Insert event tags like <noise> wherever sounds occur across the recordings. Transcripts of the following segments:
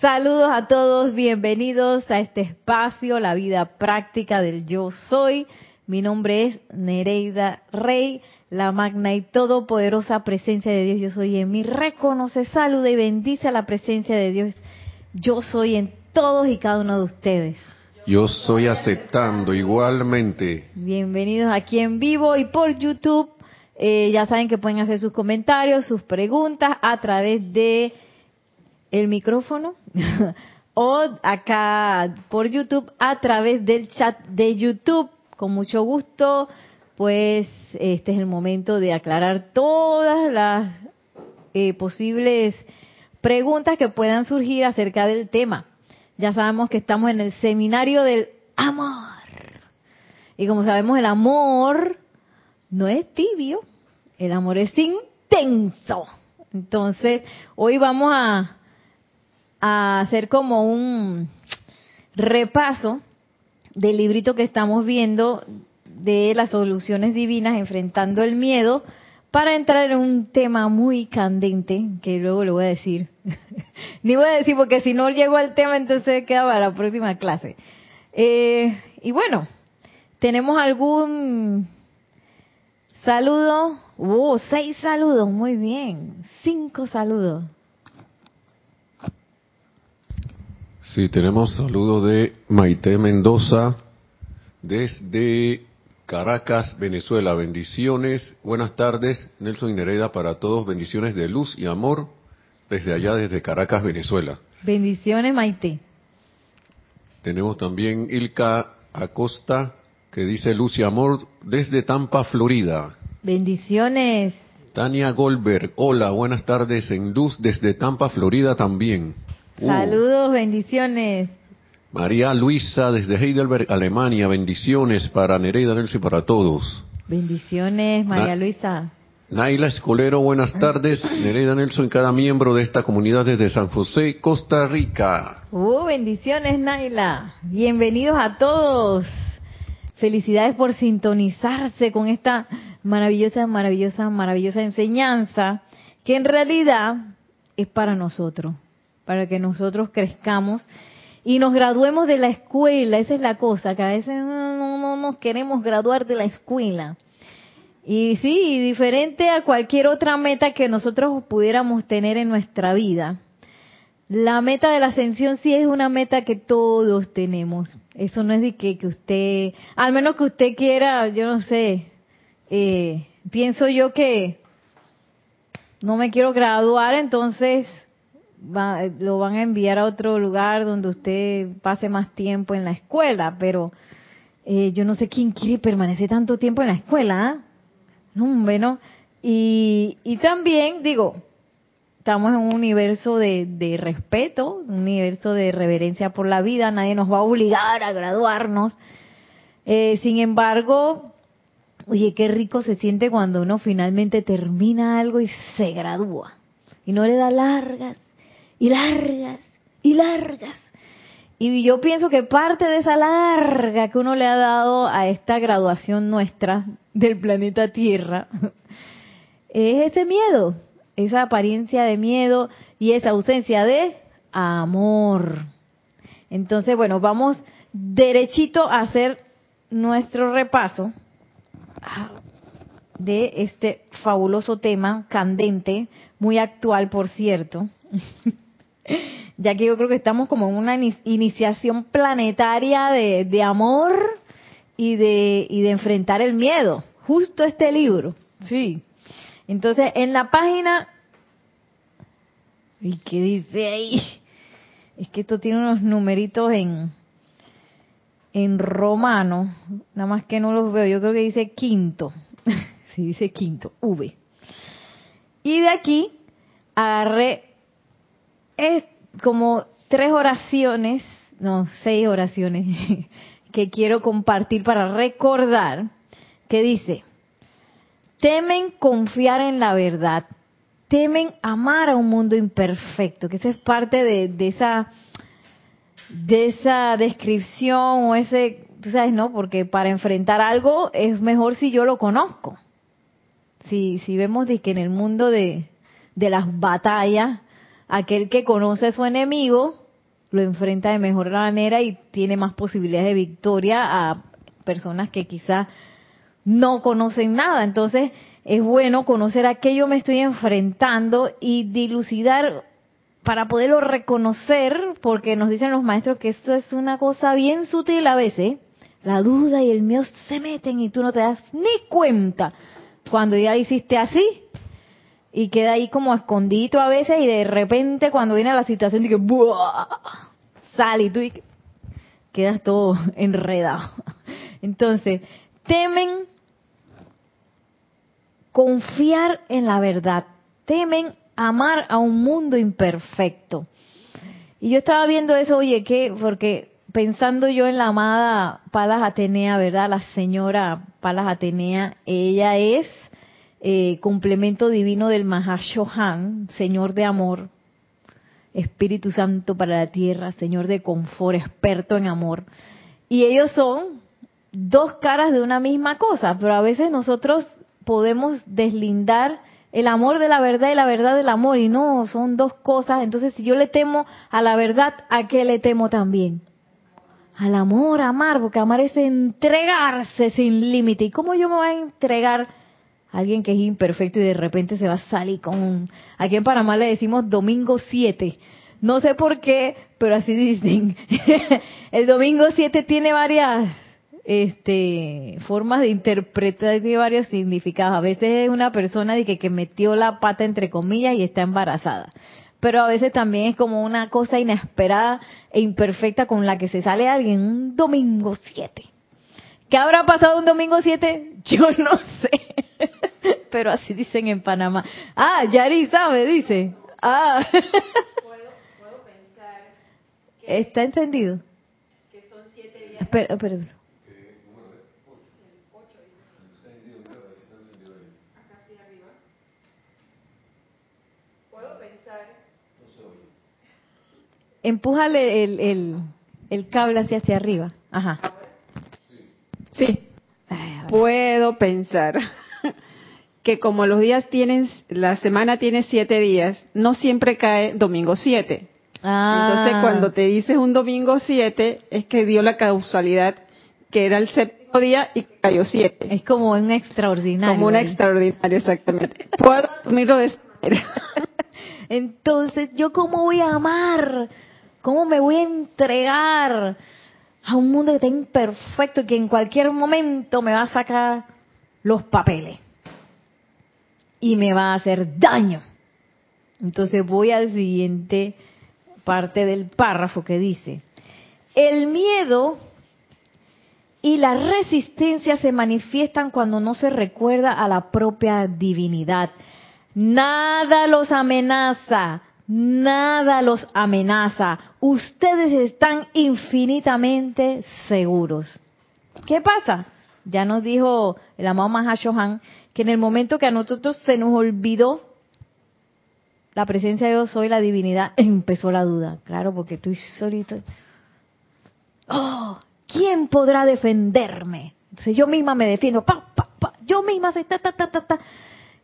Saludos a todos, bienvenidos a este espacio, la vida práctica del yo soy. Mi nombre es Nereida Rey, la magna y todopoderosa presencia de Dios yo soy en mí. Reconoce, saluda y bendice a la presencia de Dios yo soy en todos y cada uno de ustedes. Yo soy aceptando igualmente. Bienvenidos aquí en vivo y por YouTube. Eh, ya saben que pueden hacer sus comentarios, sus preguntas a través de el micrófono <laughs> o acá por YouTube a través del chat de YouTube. Con mucho gusto, pues este es el momento de aclarar todas las eh, posibles preguntas que puedan surgir acerca del tema. Ya sabemos que estamos en el seminario del amor. Y como sabemos, el amor no es tibio, el amor es intenso. Entonces, hoy vamos a a hacer como un repaso del librito que estamos viendo de las soluciones divinas enfrentando el miedo para entrar en un tema muy candente que luego le voy a decir. <laughs> Ni voy a decir porque si no llego al tema entonces queda para la próxima clase. Eh, y bueno, tenemos algún saludo. Oh, seis saludos, muy bien. Cinco saludos. Sí, tenemos saludos de Maite Mendoza desde Caracas, Venezuela. Bendiciones, buenas tardes, Nelson Inereda para todos. Bendiciones de luz y amor desde allá, desde Caracas, Venezuela. Bendiciones, Maite. Tenemos también Ilka Acosta que dice luz y amor desde Tampa, Florida. Bendiciones. Tania Goldberg, hola, buenas tardes en luz desde Tampa, Florida también. Uh. Saludos, bendiciones. María Luisa desde Heidelberg, Alemania. Bendiciones para Nereida Nelson y para todos. Bendiciones, María Luisa. Naila Escolero, buenas tardes. Nereida Nelson cada miembro de esta comunidad desde San José, Costa Rica. Uh, bendiciones, Naila. Bienvenidos a todos. Felicidades por sintonizarse con esta maravillosa, maravillosa, maravillosa enseñanza que en realidad es para nosotros para que nosotros crezcamos y nos graduemos de la escuela. Esa es la cosa, que a veces no, no, nos queremos graduar de la escuela. Y sí, diferente a cualquier otra meta que nosotros pudiéramos tener en nuestra vida. La meta de la ascensión sí es una meta que todos tenemos. Eso no es de que, que usted, al menos que usted quiera, yo no sé, eh, pienso yo que no me quiero graduar, entonces lo van a enviar a otro lugar donde usted pase más tiempo en la escuela, pero eh, yo no sé quién quiere permanecer tanto tiempo en la escuela, ¿ah? No, bueno, y, y también, digo, estamos en un universo de, de, respeto, un universo de reverencia por la vida, nadie nos va a obligar a graduarnos. Eh, sin embargo, oye, qué rico se siente cuando uno finalmente termina algo y se gradúa. Y no le da largas y largas y largas. Y yo pienso que parte de esa larga que uno le ha dado a esta graduación nuestra del planeta Tierra <laughs> es ese miedo, esa apariencia de miedo y esa ausencia de amor. Entonces, bueno, vamos derechito a hacer nuestro repaso de este fabuloso tema candente, muy actual, por cierto. <laughs> <laughs> ya que yo creo que estamos como en una iniciación planetaria de, amor y de, y de enfrentar el miedo. Justo este libro, sí. Entonces, en la página... ¿Y qué dice ahí? Es que esto tiene unos numeritos en, en romano, nada más que no los veo, yo creo que dice quinto. <laughs> sí, dice quinto, V. Y de aquí agarré es como tres oraciones, no, seis oraciones <laughs> que quiero compartir para recordar, que dice, temen confiar en la verdad, temen amar a un mundo imperfecto, que esa es parte de, esa de esa descripción o ese, tú sabes, ¿no? Porque para enfrentar algo es mejor si yo lo conozco. Si, si vemos de en el mundo de, de las batallas aquel que conoce a su enemigo lo enfrenta de mejor manera y tiene más posibilidades de victoria a personas que quizás no conocen nada. Entonces, es bueno conocer a qué yo me estoy enfrentando y dilucidar para poderlo reconocer, porque nos dicen los maestros que esto es una cosa bien sutil a veces. La duda y el miedo se meten y tú no te das ni cuenta cuando ya hiciste así y queda ahí como escondido a veces y de repente cuando viene la situación de que sale y tú quedas todo <laughs> enredado. Entonces, temen confiar en la verdad, temen amar a un mundo imperfecto. Y yo estaba viendo eso, oye, que porque pensando yo en la amada Palas Atenea, ¿verdad? La señora Palas Atenea, ella es eh, complemento divino del Mahashohan, Señor de amor, Espíritu Santo para la tierra, Señor de confort, experto en amor. Y ellos son dos caras de una misma cosa, pero a veces nosotros podemos deslindar el amor de la verdad y la verdad del amor, y no, son dos cosas. Entonces, si yo le temo a la verdad, ¿a qué le temo también? Al amor, amar, porque amar es entregarse sin límite. ¿Y cómo yo me voy a entregar alguien que es imperfecto y de repente se va a salir con. Aquí en Panamá le decimos domingo 7. No sé por qué, pero así dicen. <laughs> el domingo 7 tiene varias este, formas de interpretar de varios significados. A veces es una persona de que, que metió la pata entre comillas y está embarazada. Pero a veces también es como una cosa inesperada e imperfecta con la que se sale alguien un domingo 7. ¿Qué habrá pasado un domingo 7? <laughs> Yo no sé. Pero así dicen en Panamá. Ah, Yari sabe, dice. Ah. ¿Puedo, pensar ¿Está entendido? Que son siete días. Espera, espera. empújale el, el, el cable hacia, hacia arriba. Ajá. Sí. Puedo pensar <laughs> que como los días tienen, la semana tiene siete días, no siempre cae domingo siete. Entonces ah. cuando te dices un domingo siete, es que dio la causalidad que era el séptimo día y cayó siete. Es como un extraordinario. Como un extraordinario, exactamente. <laughs> Puedo asumirlo de esa <laughs> Entonces, ¿yo cómo voy a amar ¿Cómo me voy a entregar a un mundo que está imperfecto y que en cualquier momento me va a sacar los papeles? Y me va a hacer daño. Entonces voy al siguiente parte del párrafo que dice, el miedo y la resistencia se manifiestan cuando no se recuerda a la propia divinidad. Nada los amenaza, Nada los amenaza. Ustedes están infinitamente seguros. ¿Qué pasa? Ya nos dijo el amado Mahashohan que en el momento que a nosotros se nos olvidó la presencia de Dios soy la divinidad, empezó la duda. Claro, porque estoy solito. Oh, ¿quién podrá defenderme? Entonces yo misma me defiendo. Pa, pa, pa, yo misma ta, ta, ta, ta, ta.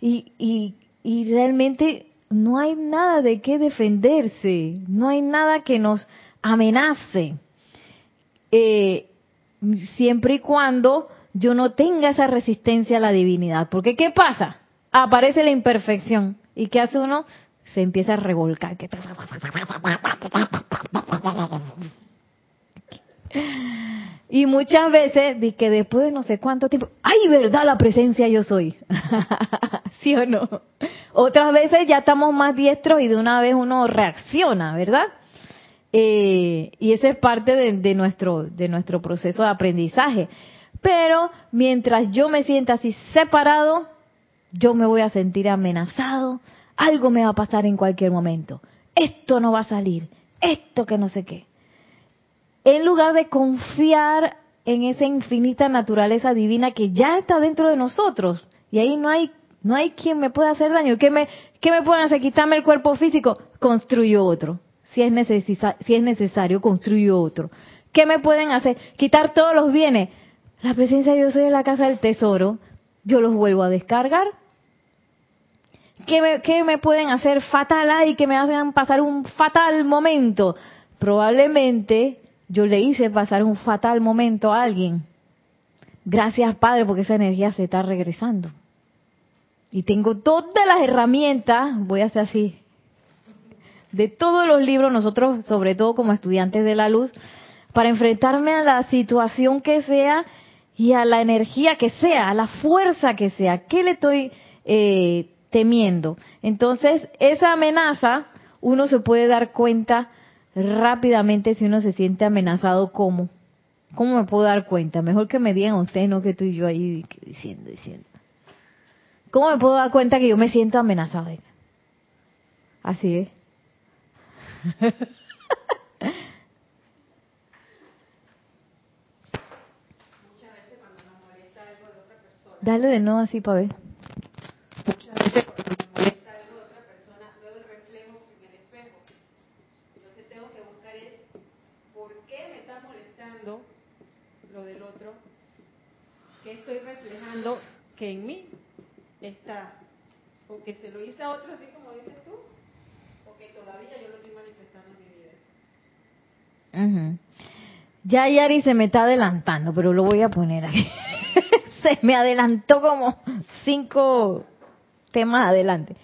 Y, y, y realmente no hay nada de qué defenderse, no hay nada que nos amenace. Eh, siempre y cuando yo no tenga esa resistencia a la divinidad. Porque ¿qué pasa? Aparece la imperfección. ¿Y qué hace uno? Se empieza a revolcar. Y muchas veces, de que después de no sé cuánto tiempo, ¡ay, verdad la presencia yo soy! <laughs> ¿Sí o no? Otras veces ya estamos más diestros y de una vez uno reacciona, ¿verdad? Eh, y ese es parte de, nuestro, de nuestro proceso de aprendizaje. Pero mientras yo me sienta así separado, yo me voy a sentir amenazado, algo me va a pasar en cualquier momento. Esto no va a salir, esto que no sé qué en lugar de confiar en esa infinita naturaleza divina que ya está dentro de nosotros. Y ahí no hay, no hay quien me pueda hacer daño. ¿Qué me, qué me pueden hacer? Quitarme el cuerpo físico. Construyo otro. Si es, si es necesario, construyo otro. ¿Qué me pueden hacer? Quitar todos los bienes. La presencia de Dios es la casa del tesoro. Yo los vuelvo a descargar. ¿Qué me, qué me pueden hacer fatal ahí que me hagan pasar un fatal momento? probablemente yo le hice pasar un fatal momento a alguien. Gracias, Padre, porque esa energía se está regresando. Y tengo todas las herramientas, voy a hacer así, de todos los libros, nosotros, sobre todo como estudiantes de la luz, para enfrentarme a la situación que sea y a la energía que sea, a la fuerza que sea. ¿Qué le estoy eh, temiendo? Entonces, esa amenaza, uno se puede dar cuenta rápidamente si uno se siente amenazado, ¿cómo? ¿Cómo me puedo dar cuenta? Mejor que me digan ustedes, no que estoy yo ahí diciendo, diciendo. ¿Cómo me puedo dar cuenta que yo me siento amenazado? Así es. <laughs> Dale de nuevo así para ver. Muchas veces cuando me molesta algo de otra persona, veo el reflejo en el espejo. Entonces tengo que buscar el por qué me está lo del otro, qué estoy reflejando que en mí está, o que se lo hice a otro así como dices tú, o que todavía yo lo estoy manifestando en mi vida. Ya Yari se me está adelantando, pero lo voy a poner aquí. <laughs> se me adelantó como cinco temas adelante.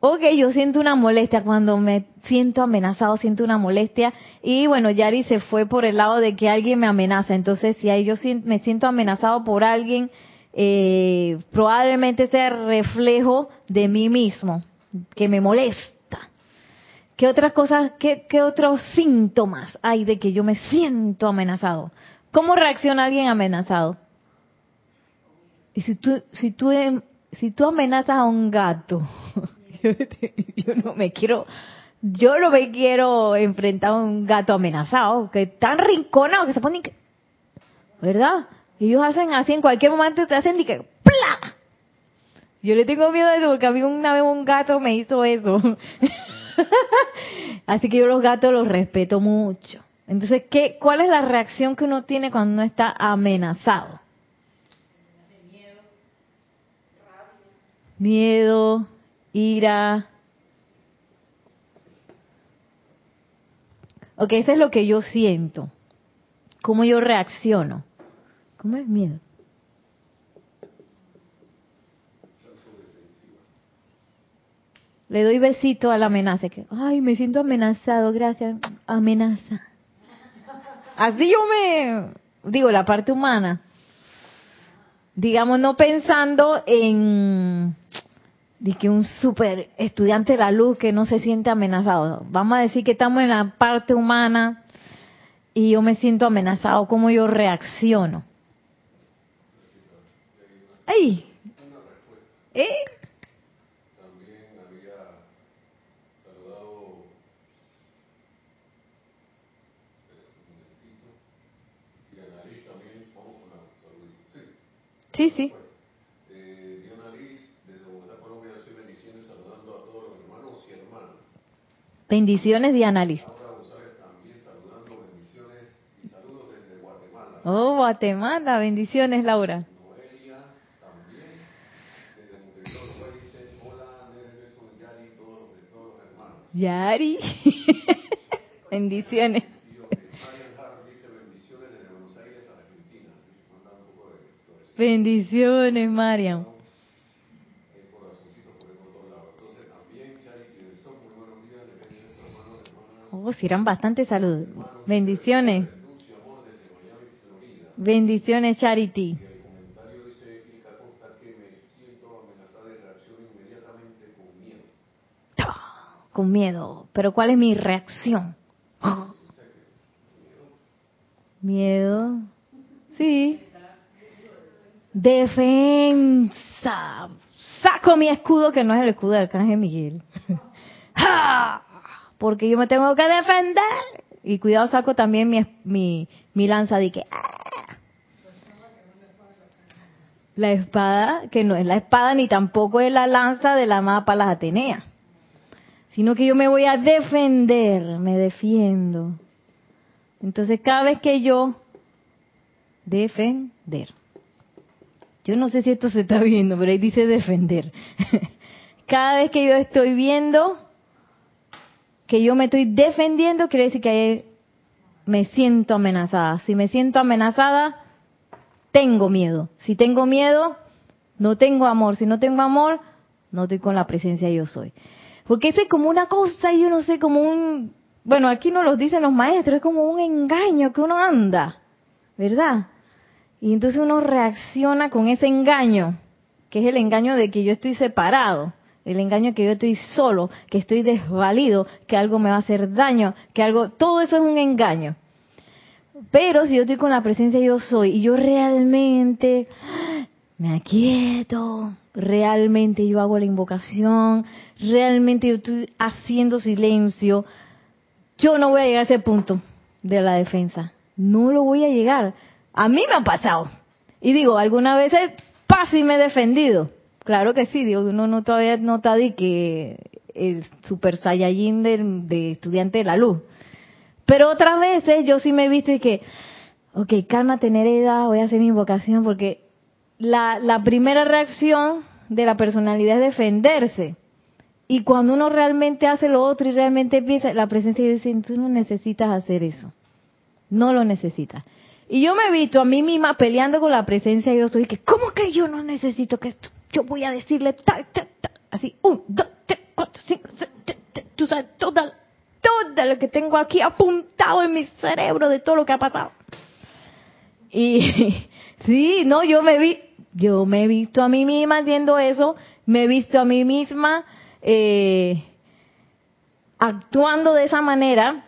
Ok, yo siento una molestia cuando me siento amenazado, siento una molestia. Y bueno, Yari se fue por el lado de que alguien me amenaza. Entonces, si yo me siento amenazado por alguien, eh, probablemente sea reflejo de mí mismo, que me molesta. ¿Qué otras cosas, qué, qué otros síntomas hay de que yo me siento amenazado? ¿Cómo reacciona alguien amenazado? Y si tú, si tú, em, si tú amenazas a un gato, <laughs> <laughs> yo, no me quiero, yo no me quiero enfrentar a un gato amenazado, que tan rinconado que se ponen que, ¿verdad? Ellos hacen así, en cualquier momento te hacen y que ¡pla! Yo le tengo miedo a eso porque a mí una vez un gato me hizo eso. <laughs> así que yo los gatos los respeto mucho. Entonces, ¿qué, ¿cuál es la reacción que uno tiene cuando uno está amenazado? miedo, ira. Ok, eso es lo que yo siento. ¿Cómo yo reacciono? ¿Cómo es miedo? Le doy besito a la amenaza. Que, Ay, me siento amenazado, gracias. Amenaza. Así yo me... Digo, la parte humana digamos, no pensando en de que un super estudiante de la luz que no se siente amenazado. Vamos a decir que estamos en la parte humana y yo me siento amenazado, ¿cómo yo reacciono? ¡Ay! ¿Eh? Sí, sí. Eh, Diana Liz, desde Bogotá, Colombia, soy bendiciones, saludando a todos los hermanos y hermanas. Bendiciones, Diana Liz. Oh, Guatemala, bendiciones, Laura. Yari, <laughs> bendiciones. Bendiciones, Mariam. Oh, si eran bastante salud. Bendiciones. Bendiciones, Charity. Con miedo. Pero ¿cuál es mi reacción? Miedo. Sí defensa. Saco mi escudo, que no es el escudo del arcángel Miguel. <laughs> Porque yo me tengo que defender. Y cuidado, saco también mi, mi, mi lanza de que... ¡ah! La espada, que no es la espada ni tampoco es la lanza de la amada las Atenea. Sino que yo me voy a defender, me defiendo. Entonces cada vez que yo defender yo no sé si esto se está viendo, pero ahí dice defender. <laughs> Cada vez que yo estoy viendo que yo me estoy defendiendo, quiere decir que me siento amenazada. Si me siento amenazada, tengo miedo. Si tengo miedo, no tengo amor. Si no tengo amor, no estoy con la presencia yo soy. Porque ese es como una cosa, yo no sé, como un, bueno, aquí no lo dicen los maestros, es como un engaño que uno anda, ¿verdad? Y entonces uno reacciona con ese engaño, que es el engaño de que yo estoy separado, el engaño que yo estoy solo, que estoy desvalido, que algo me va a hacer daño, que algo, todo eso es un engaño. Pero si yo estoy con la presencia yo soy y yo realmente me aquieto, realmente yo hago la invocación, realmente yo estoy haciendo silencio, yo no voy a llegar a ese punto de la defensa. No lo voy a llegar. A mí me ha pasado. Y digo, algunas veces y me he defendido. Claro que sí, digo, uno no todavía no está que el super saiyajin de, estudiante de la luz. Pero otras veces yo sí me he visto y que, ok, cálmate Nereida, voy a hacer mi invocación porque la, la primera reacción de la personalidad es defenderse. Y cuando uno realmente hace lo otro y realmente piensa, la presencia dice, tú no necesitas hacer eso. No lo necesitas. Y yo me he visto a mí misma peleando con la presencia de Dios. Y que, ¿cómo que yo no necesito que esto? Yo voy a decirle tal, tal, tal. Así, un, dos, tres, cuatro, cinco, seis, tú sabes, toda, todo lo que tengo aquí apuntado en mi cerebro de todo lo que ha pasado. Y <laughs> sí, no, yo me vi, yo me he visto a mí misma haciendo eso, me he visto a mí misma eh, actuando de esa manera,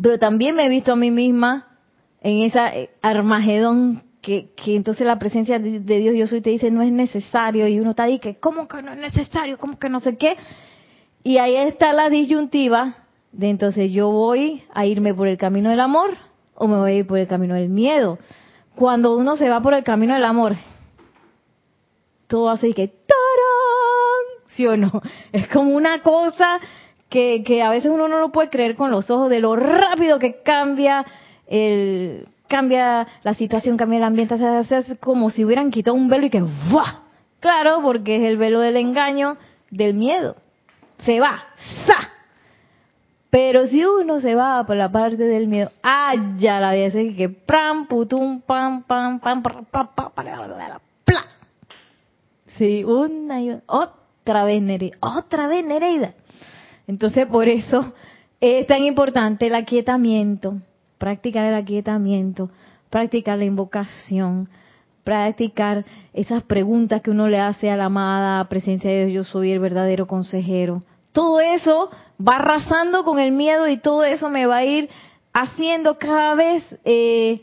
pero también me he visto a mí misma en esa eh, Armagedón que, que entonces la presencia de Dios yo soy te dice no es necesario y uno está ahí que cómo que no es necesario, cómo que no sé qué. Y ahí está la disyuntiva de entonces yo voy a irme por el camino del amor o me voy a ir por el camino del miedo. Cuando uno se va por el camino del amor, todo hace que ¡tarán! ¿Sí o no? <laughs> Es como una cosa que, que a veces uno no lo puede creer con los ojos de lo rápido que cambia el, cambia la situación, cambia el ambiente, se hace como si hubieran quitado un velo y que ¡buah! Claro, porque es el velo del engaño, del miedo. Se va, ¡sa! Pero si uno se va por la parte del miedo, ¡ah, ya la vida! que pram, putum, pam, pam, pam, pam, pam, pam, pla. Sí, una y otra vez Nereida, otra vez Nereida. Entonces, por eso es tan importante el aquietamiento, practicar el aquietamiento, practicar la invocación, practicar esas preguntas que uno le hace a la amada presencia de Dios, yo soy el verdadero consejero. Todo eso va arrasando con el miedo y todo eso me va a ir haciendo cada vez eh,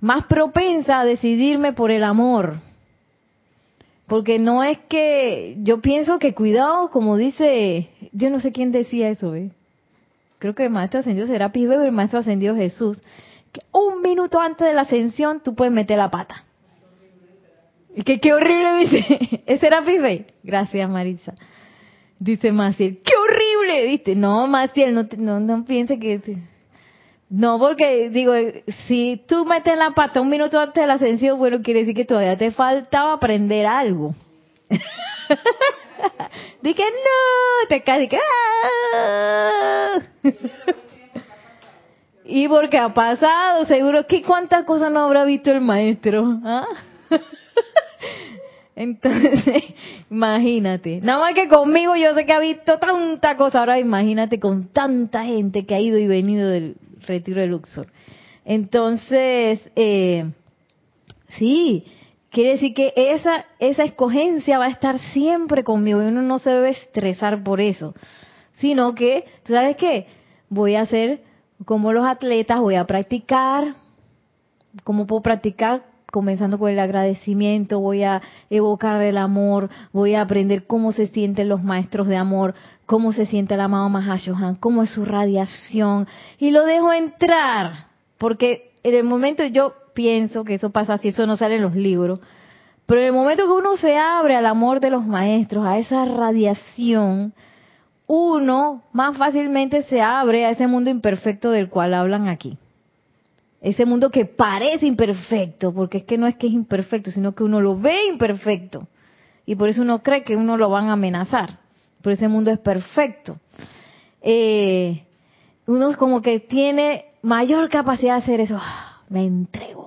más propensa a decidirme por el amor. Porque no es que yo pienso que cuidado, como dice, yo no sé quién decía eso, ¿ves? Creo que el maestro ascendido será Weber, el maestro ascendido Jesús, que un minuto antes de la ascensión tú puedes meter la pata. Y que qué horrible dice, <laughs> ¿ese era Weber? Gracias Marisa. Dice Maciel, qué horrible, dice, no Maciel, no, no, no piense que... No, porque digo, si tú metes la pata un minuto antes de la ascensión, bueno, quiere decir que todavía te faltaba aprender algo. <laughs> <laughs> Dije, no, te caes, que, ¡ah! <laughs> y porque ha pasado, seguro que cuántas cosas no habrá visto el maestro. ¿Ah? <laughs> Entonces, imagínate. Nada más que conmigo yo sé que ha visto tanta cosa. Ahora imagínate con tanta gente que ha ido y venido del retiro de Luxor. Entonces, eh, sí, Quiere decir que esa, esa escogencia va a estar siempre conmigo y uno no se debe estresar por eso, sino que, ¿tú sabes qué? Voy a hacer como los atletas, voy a practicar, ¿cómo puedo practicar? Comenzando con el agradecimiento, voy a evocar el amor, voy a aprender cómo se sienten los maestros de amor, cómo se siente el amado Mahashohan, cómo es su radiación, y lo dejo entrar, porque en el momento yo pienso que eso pasa así, eso no sale en los libros. Pero en el momento que uno se abre al amor de los maestros, a esa radiación, uno más fácilmente se abre a ese mundo imperfecto del cual hablan aquí. Ese mundo que parece imperfecto, porque es que no es que es imperfecto, sino que uno lo ve imperfecto. Y por eso uno cree que uno lo van a amenazar. Pero ese mundo es perfecto. Eh, uno como que tiene mayor capacidad de hacer eso. Ah, me entrego.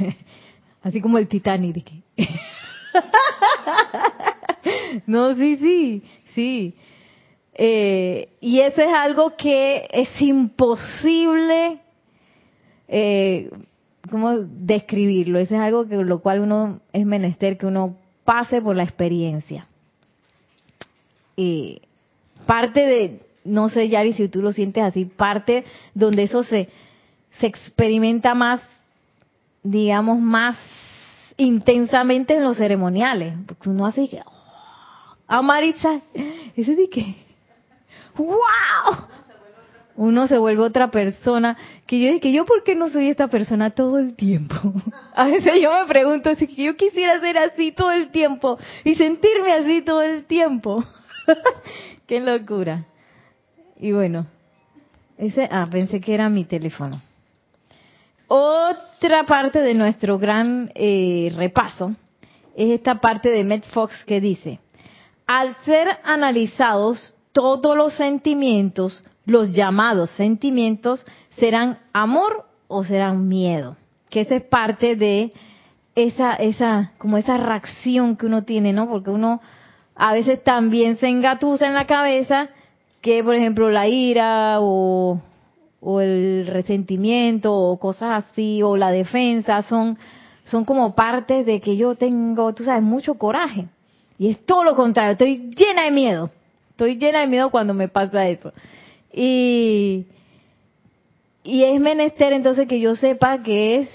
<laughs> Así como el Titanic. <laughs> no, sí, sí, sí. Eh, y eso es algo que es imposible, eh, ¿cómo describirlo? Eso es algo que lo cual uno es menester que uno pase por la experiencia. Y parte de, no sé, Yari, si tú lo sientes así, parte donde eso se, se experimenta más, digamos, más intensamente en los ceremoniales. Porque uno hace que, oh, a ese de wow, uno se vuelve otra persona, que yo dije, yo por qué no soy esta persona todo el tiempo. <laughs> A veces yo me pregunto si yo quisiera ser así todo el tiempo y sentirme así todo el tiempo. <laughs> qué locura. Y bueno, ese, ah, pensé que era mi teléfono. Otra parte de nuestro gran eh, repaso es esta parte de Matt Fox que dice, al ser analizados todos los sentimientos, los llamados sentimientos, serán amor o serán miedo. Que esa es parte de esa, esa, como esa reacción que uno tiene, ¿no? Porque uno a veces también se engatusa en la cabeza que, por ejemplo, la ira o, o el resentimiento o cosas así, o la defensa, son, son como partes de que yo tengo, tú sabes, mucho coraje. Y es todo lo contrario, estoy llena de miedo. Estoy llena de miedo cuando me pasa eso. Y, y es menester entonces que yo sepa que es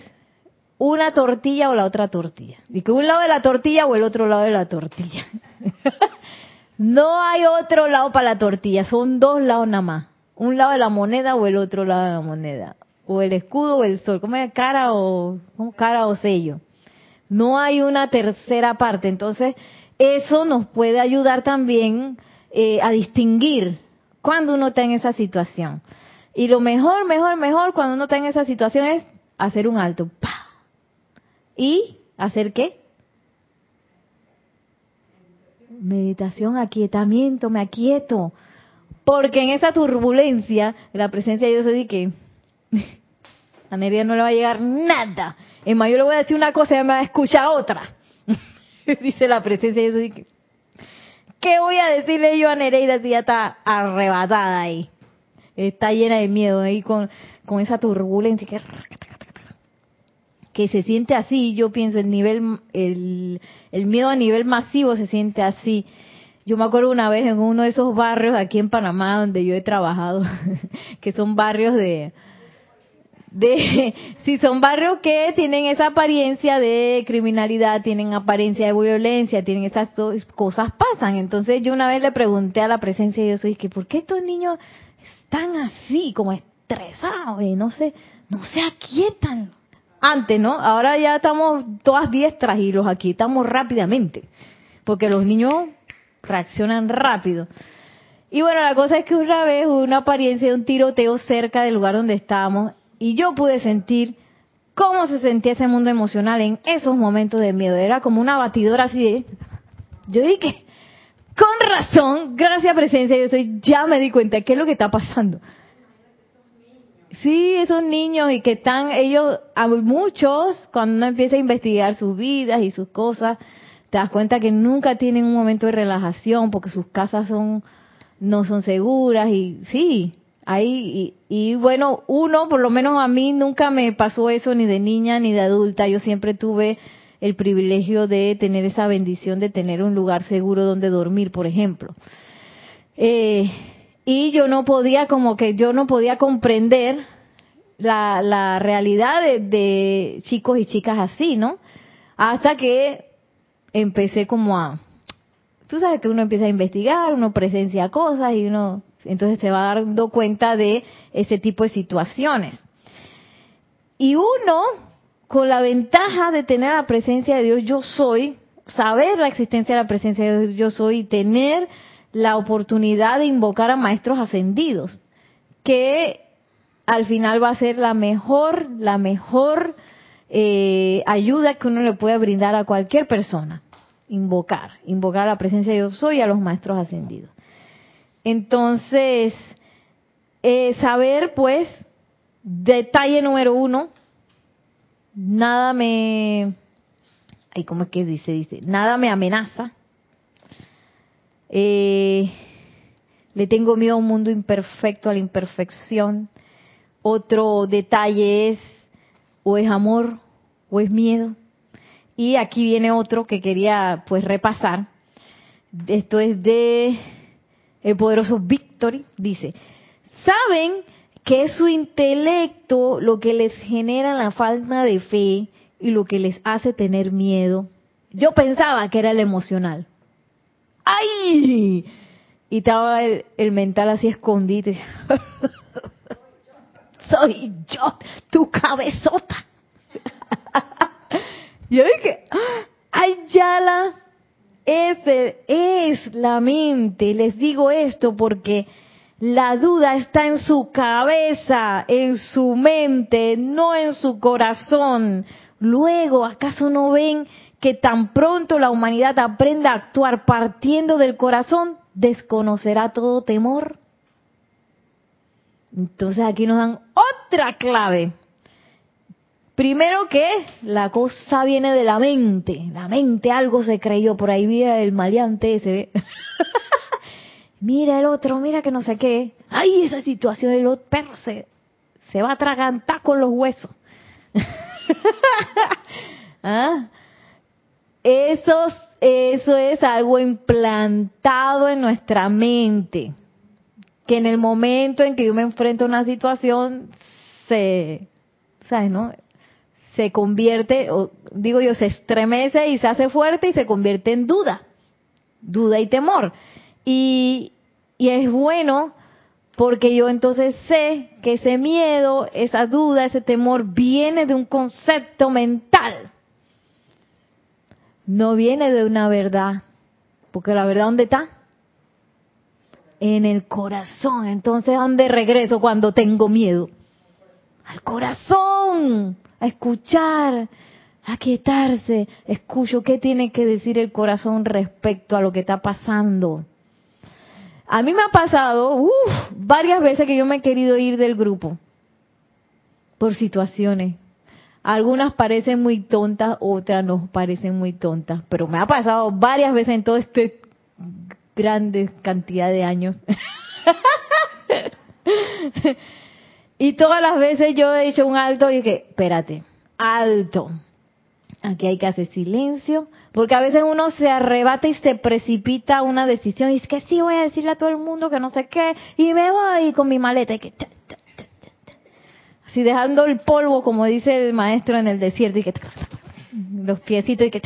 una tortilla o la otra tortilla. Y que un lado de la tortilla o el otro lado de la tortilla. <laughs> no hay otro lado para la tortilla, son dos lados nada más. Un lado de la moneda o el otro lado de la moneda. O el escudo o el sol. ¿Cómo es? Cara o, cara o sello. No hay una tercera parte. Entonces, eso nos puede ayudar también eh, a distinguir cuando uno está en esa situación. Y lo mejor, mejor, mejor cuando uno está en esa situación es hacer un alto. ¿Y hacer qué? Meditación, aquietamiento, me aquieto. Porque en esa turbulencia, la presencia de Dios se que <laughs> a Nereida no le va a llegar nada. En mayo le voy a decir una cosa y me va a escuchar otra. <laughs> Dice la presencia de Dios. ¿Qué voy a decirle yo a Nereida si ya está arrebatada ahí? Está llena de miedo ahí con, con esa turbulencia que, que se siente así. Yo pienso el nivel, el, el miedo a nivel masivo se siente así. Yo me acuerdo una vez en uno de esos barrios aquí en Panamá donde yo he trabajado, <laughs> que son barrios de, de <laughs> si son barrios que tienen esa apariencia de criminalidad, tienen apariencia de violencia, tienen esas cosas pasan. Entonces yo una vez le pregunté a la presencia de Dios, que ¿por qué estos niños están así, como estresados y no se, no se aquietan? Antes, ¿no? Ahora ya estamos todas diestras y los aquietamos rápidamente, porque los niños reaccionan rápido. Y bueno, la cosa es que una vez hubo una apariencia de un tiroteo cerca del lugar donde estábamos y yo pude sentir cómo se sentía ese mundo emocional en esos momentos de miedo. Era como una batidora así de... Yo dije, con razón, gracias presencia, yo soy, ya me di cuenta qué es lo que está pasando. Sí, esos niños y que están ellos, a muchos, cuando uno empieza a investigar sus vidas y sus cosas, te das cuenta que nunca tienen un momento de relajación porque sus casas son no son seguras y sí, Ahí, y, bueno, uno, por lo menos a mí nunca me pasó eso ni de niña ni de adulta. Yo siempre tuve el privilegio de tener esa bendición de tener un lugar seguro donde dormir, por ejemplo. Eh, y yo no podía, como que yo no podía comprender la, la realidad de chicos y chicas así, ¿no? Hasta que empecé como a, tú sabes que uno empieza a investigar, uno presencia cosas y uno entonces se va dando cuenta de ese tipo de situaciones. Y uno, con la ventaja de tener la presencia de Dios, yo soy, saber la existencia de la presencia de Dios, yo soy, y tener la oportunidad de invocar a maestros ascendidos, que al final va a ser la mejor, la mejor eh, ayuda que uno le puede brindar a cualquier persona. Invocar, invocar la presencia de Dios soy a los maestros ascendidos. Entonces, eh, saber, pues, detalle número uno, nada me, ay, ¿cómo es que dice? Dice, nada me amenaza. Eh, le tengo miedo a un mundo imperfecto, a la imperfección. Otro detalle es, o es amor, o es miedo. Y aquí viene otro que quería pues repasar. Esto es de el poderoso Victory. Dice, ¿saben que es su intelecto lo que les genera la falta de fe y lo que les hace tener miedo? Yo pensaba que era el emocional. ¡Ay! Y estaba el, el mental así escondido. <laughs> Soy yo, tu cabezota. <laughs> Yo dije, ay, Yala, ese es la mente. Les digo esto porque la duda está en su cabeza, en su mente, no en su corazón. Luego, ¿acaso no ven que tan pronto la humanidad aprenda a actuar partiendo del corazón, desconocerá todo temor? Entonces aquí nos dan otra clave. Primero que la cosa viene de la mente. La mente algo se creyó. Por ahí mira el maleante ese. <laughs> mira el otro, mira que no sé qué. Ay, esa situación del otro perro se, se va a atragantar con los huesos. <laughs> ¿Ah? eso, eso es algo implantado en nuestra mente. Que en el momento en que yo me enfrento a una situación, se, ¿sabes, no? Se convierte, o digo yo, se estremece y se hace fuerte y se convierte en duda, duda y temor. Y, y es bueno porque yo entonces sé que ese miedo, esa duda, ese temor viene de un concepto mental, no viene de una verdad, porque la verdad ¿dónde está? En el corazón. Entonces, ¿a dónde regreso cuando tengo miedo? Al corazón a escuchar, a quietarse. Escucho qué tiene que decir el corazón respecto a lo que está pasando. A mí me ha pasado varias veces que yo me he querido ir del grupo por situaciones. Algunas parecen muy tontas, otras no parecen muy tontas, pero me ha pasado varias veces en todo este grande cantidad de años. <laughs> Y todas las veces yo he hecho un alto y dije, espérate, alto. Aquí hay que hacer silencio, porque a veces uno se arrebata y se precipita a una decisión y dice que sí voy a decirle a todo el mundo que no sé qué y me voy con mi maleta y que así dejando el polvo como dice el maestro en el desierto y que los piecitos y que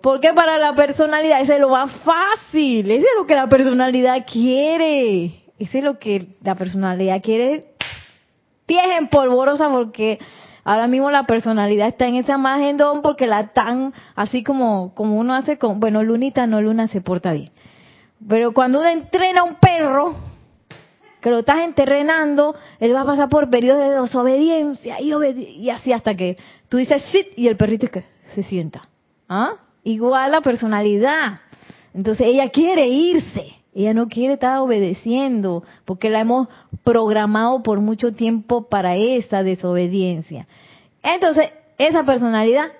porque para la personalidad ese es lo más fácil, ese es lo que la personalidad quiere. Ese es lo que la personalidad quiere. Pies en polvorosa porque ahora mismo la personalidad está en esa don porque la tan así como, como uno hace con, bueno, Lunita no, Luna se porta bien. Pero cuando uno entrena a un perro, que lo estás entrenando, él va a pasar por periodos de desobediencia y, y así hasta que tú dices sit y el perrito que se sienta. ¿Ah? Igual la personalidad. Entonces ella quiere irse. Ella no quiere estar obedeciendo porque la hemos programado por mucho tiempo para esa desobediencia. Entonces, esa personalidad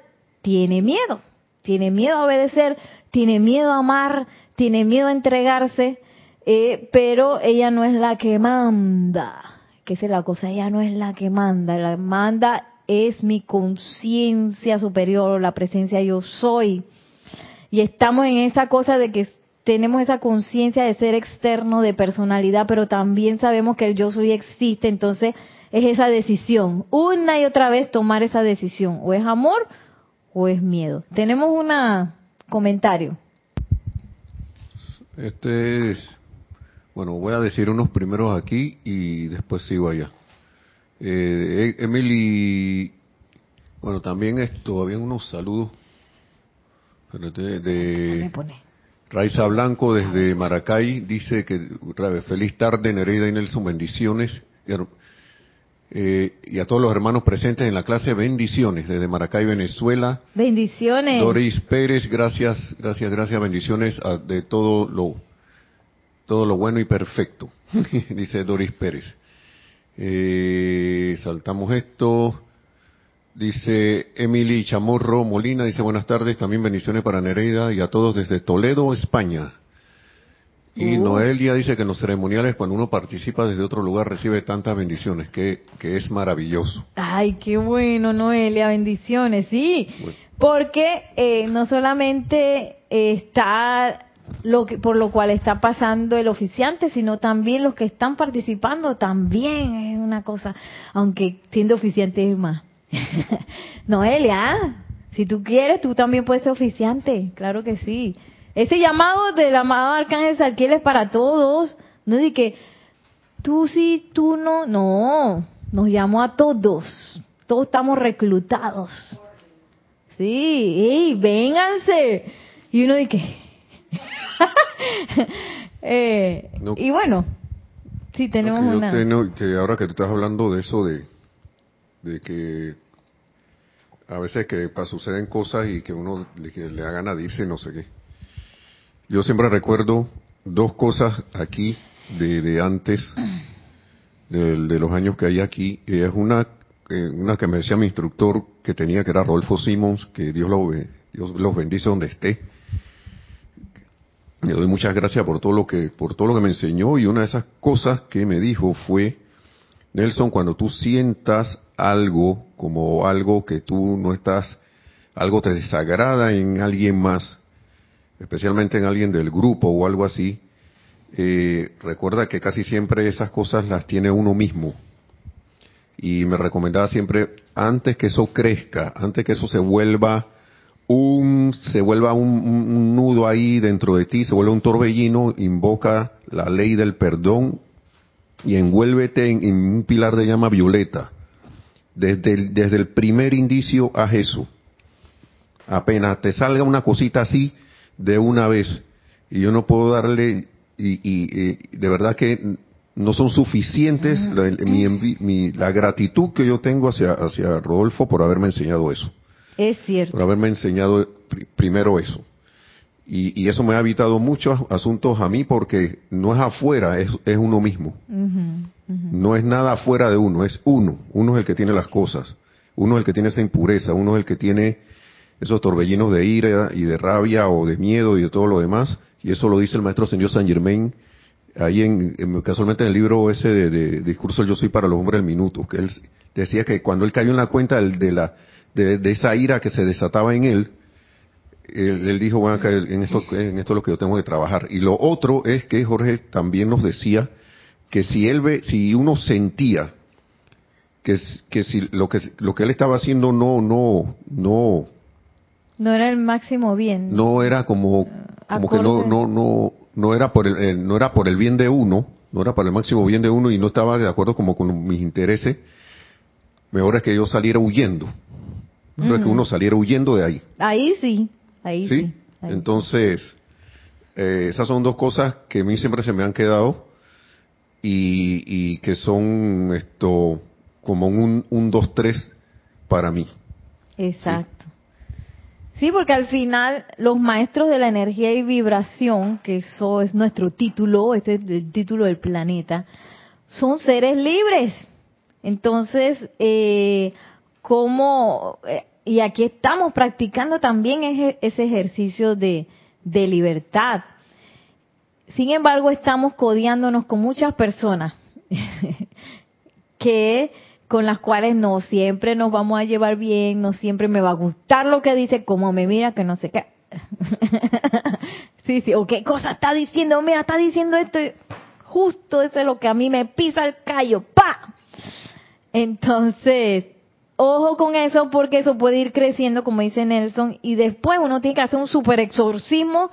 tiene miedo, tiene miedo a obedecer, tiene miedo a amar, tiene miedo a entregarse, eh, pero ella no es la que manda. Que es la cosa, ella no es la que manda, la manda es mi conciencia superior, la presencia yo soy. Y estamos en esa cosa de que tenemos esa conciencia de ser externo, de personalidad, pero también sabemos que el yo soy existe, entonces es esa decisión, una y otra vez tomar esa decisión, o es amor o es miedo. Tenemos un comentario. Este es, bueno, voy a decir unos primeros aquí y después sigo allá. Eh, e-, Emily, bueno, también esto, había unos saludos de, de Raiza Blanco desde Maracay dice que feliz tarde Nereida y Nelson, bendiciones. Eh, y a todos los hermanos presentes en la clase, bendiciones desde Maracay, Venezuela. Bendiciones. Doris Pérez, gracias, gracias, gracias, bendiciones de todo lo, todo lo bueno y perfecto. <laughs> dice Doris Pérez. Eh, saltamos esto. Dice Emily Chamorro Molina, dice buenas tardes, también bendiciones para Nereida y a todos desde Toledo, España. Y uh. Noelia dice que en los ceremoniales cuando uno participa desde otro lugar recibe tantas bendiciones, que, que es maravilloso. Ay, qué bueno, Noelia, bendiciones, sí. Porque eh, no solamente está lo que, por lo cual está pasando el oficiante, sino también los que están participando también es una cosa, aunque siendo oficiante es más. <laughs> Noelia, si tú quieres, tú también puedes ser oficiante, claro que sí. Ese llamado del amado Arcángel Sarkiel es para todos, no es de que tú sí, tú no, no, nos llamó a todos, todos estamos reclutados. Sí, vénganse. Y uno dice, <laughs> eh, y bueno, sí tenemos una... que ahora que tú estás hablando de eso de, de que a veces que suceden cosas y que uno le, le hagan a dice no sé qué. Yo siempre recuerdo dos cosas aquí de, de antes, de, los años que hay aquí. Es una, eh, una que me decía mi instructor que tenía, que era Rodolfo Simons, que Dios, lo, Dios los bendice donde esté le doy muchas gracias por todo lo que por todo lo que me enseñó y una de esas cosas que me dijo fue Nelson cuando tú sientas algo como algo que tú no estás algo te desagrada en alguien más especialmente en alguien del grupo o algo así eh, recuerda que casi siempre esas cosas las tiene uno mismo y me recomendaba siempre antes que eso crezca antes que eso se vuelva un, se vuelva un, nudo ahí dentro de ti, se vuelve un torbellino, invoca la ley del perdón y envuélvete en, un pilar de llama violeta. Desde el, desde el primer indicio a eso. Apenas te salga una cosita así de una vez. Y yo no puedo darle, y, de verdad que no son suficientes la, mi, la gratitud que yo tengo hacia, hacia Rodolfo por haberme enseñado eso. Es cierto. Por haberme enseñado primero eso. Y, eso me ha evitado muchos asuntos a mí porque no es afuera, es, uno mismo. No es nada afuera de uno, es uno. Uno es el que tiene las cosas. Uno es el que tiene esa impureza. Uno es el que tiene esos torbellinos de ira y de rabia o de miedo y de todo lo demás. Y eso lo dice el maestro señor San Germain ahí en, casualmente en el libro ese de, discurso Yo soy para los hombres del minuto, que él decía que cuando él cayó en la cuenta de la de, esa ira que se desataba en él, él, dijo, bueno, en esto, en esto es lo que yo tengo que trabajar. Y lo otro es que Jorge también nos decía que si él ve, si uno sentía que, que si lo que lo que él estaba haciendo no no no no era el máximo bien. No era como como que no no no no era por el, no era por el bien de uno no era para el máximo bien de uno y no estaba de acuerdo como con mis intereses mejor es que yo saliera huyendo. No es que uno saliera huyendo de ahí. Ahí sí, ahí sí. Entonces, eh, esas son dos cosas que a mí siempre se me han quedado y, que son esto como un, un dos, tres para mí. Exacto. Sí, porque al final los maestros de la energía y vibración, que eso es nuestro título, este es el título del planeta, son seres libres. Entonces, eh, ¿cómo eh, y aquí estamos practicando también ese, ejercicio de, libertad. Sin embargo, estamos codiándonos con muchas personas <laughs> que con las cuales no siempre nos vamos a llevar bien, no siempre me va a gustar lo que dice, como me mira, que no sé qué. <laughs> sí, sí, o qué cosa está diciendo, mira, está diciendo esto, justo eso es lo que a mí me pisa el callo, ¡pa! Entonces, Ojo con eso porque eso puede ir creciendo, como dice Nelson, y después uno tiene que hacer un super exorcismo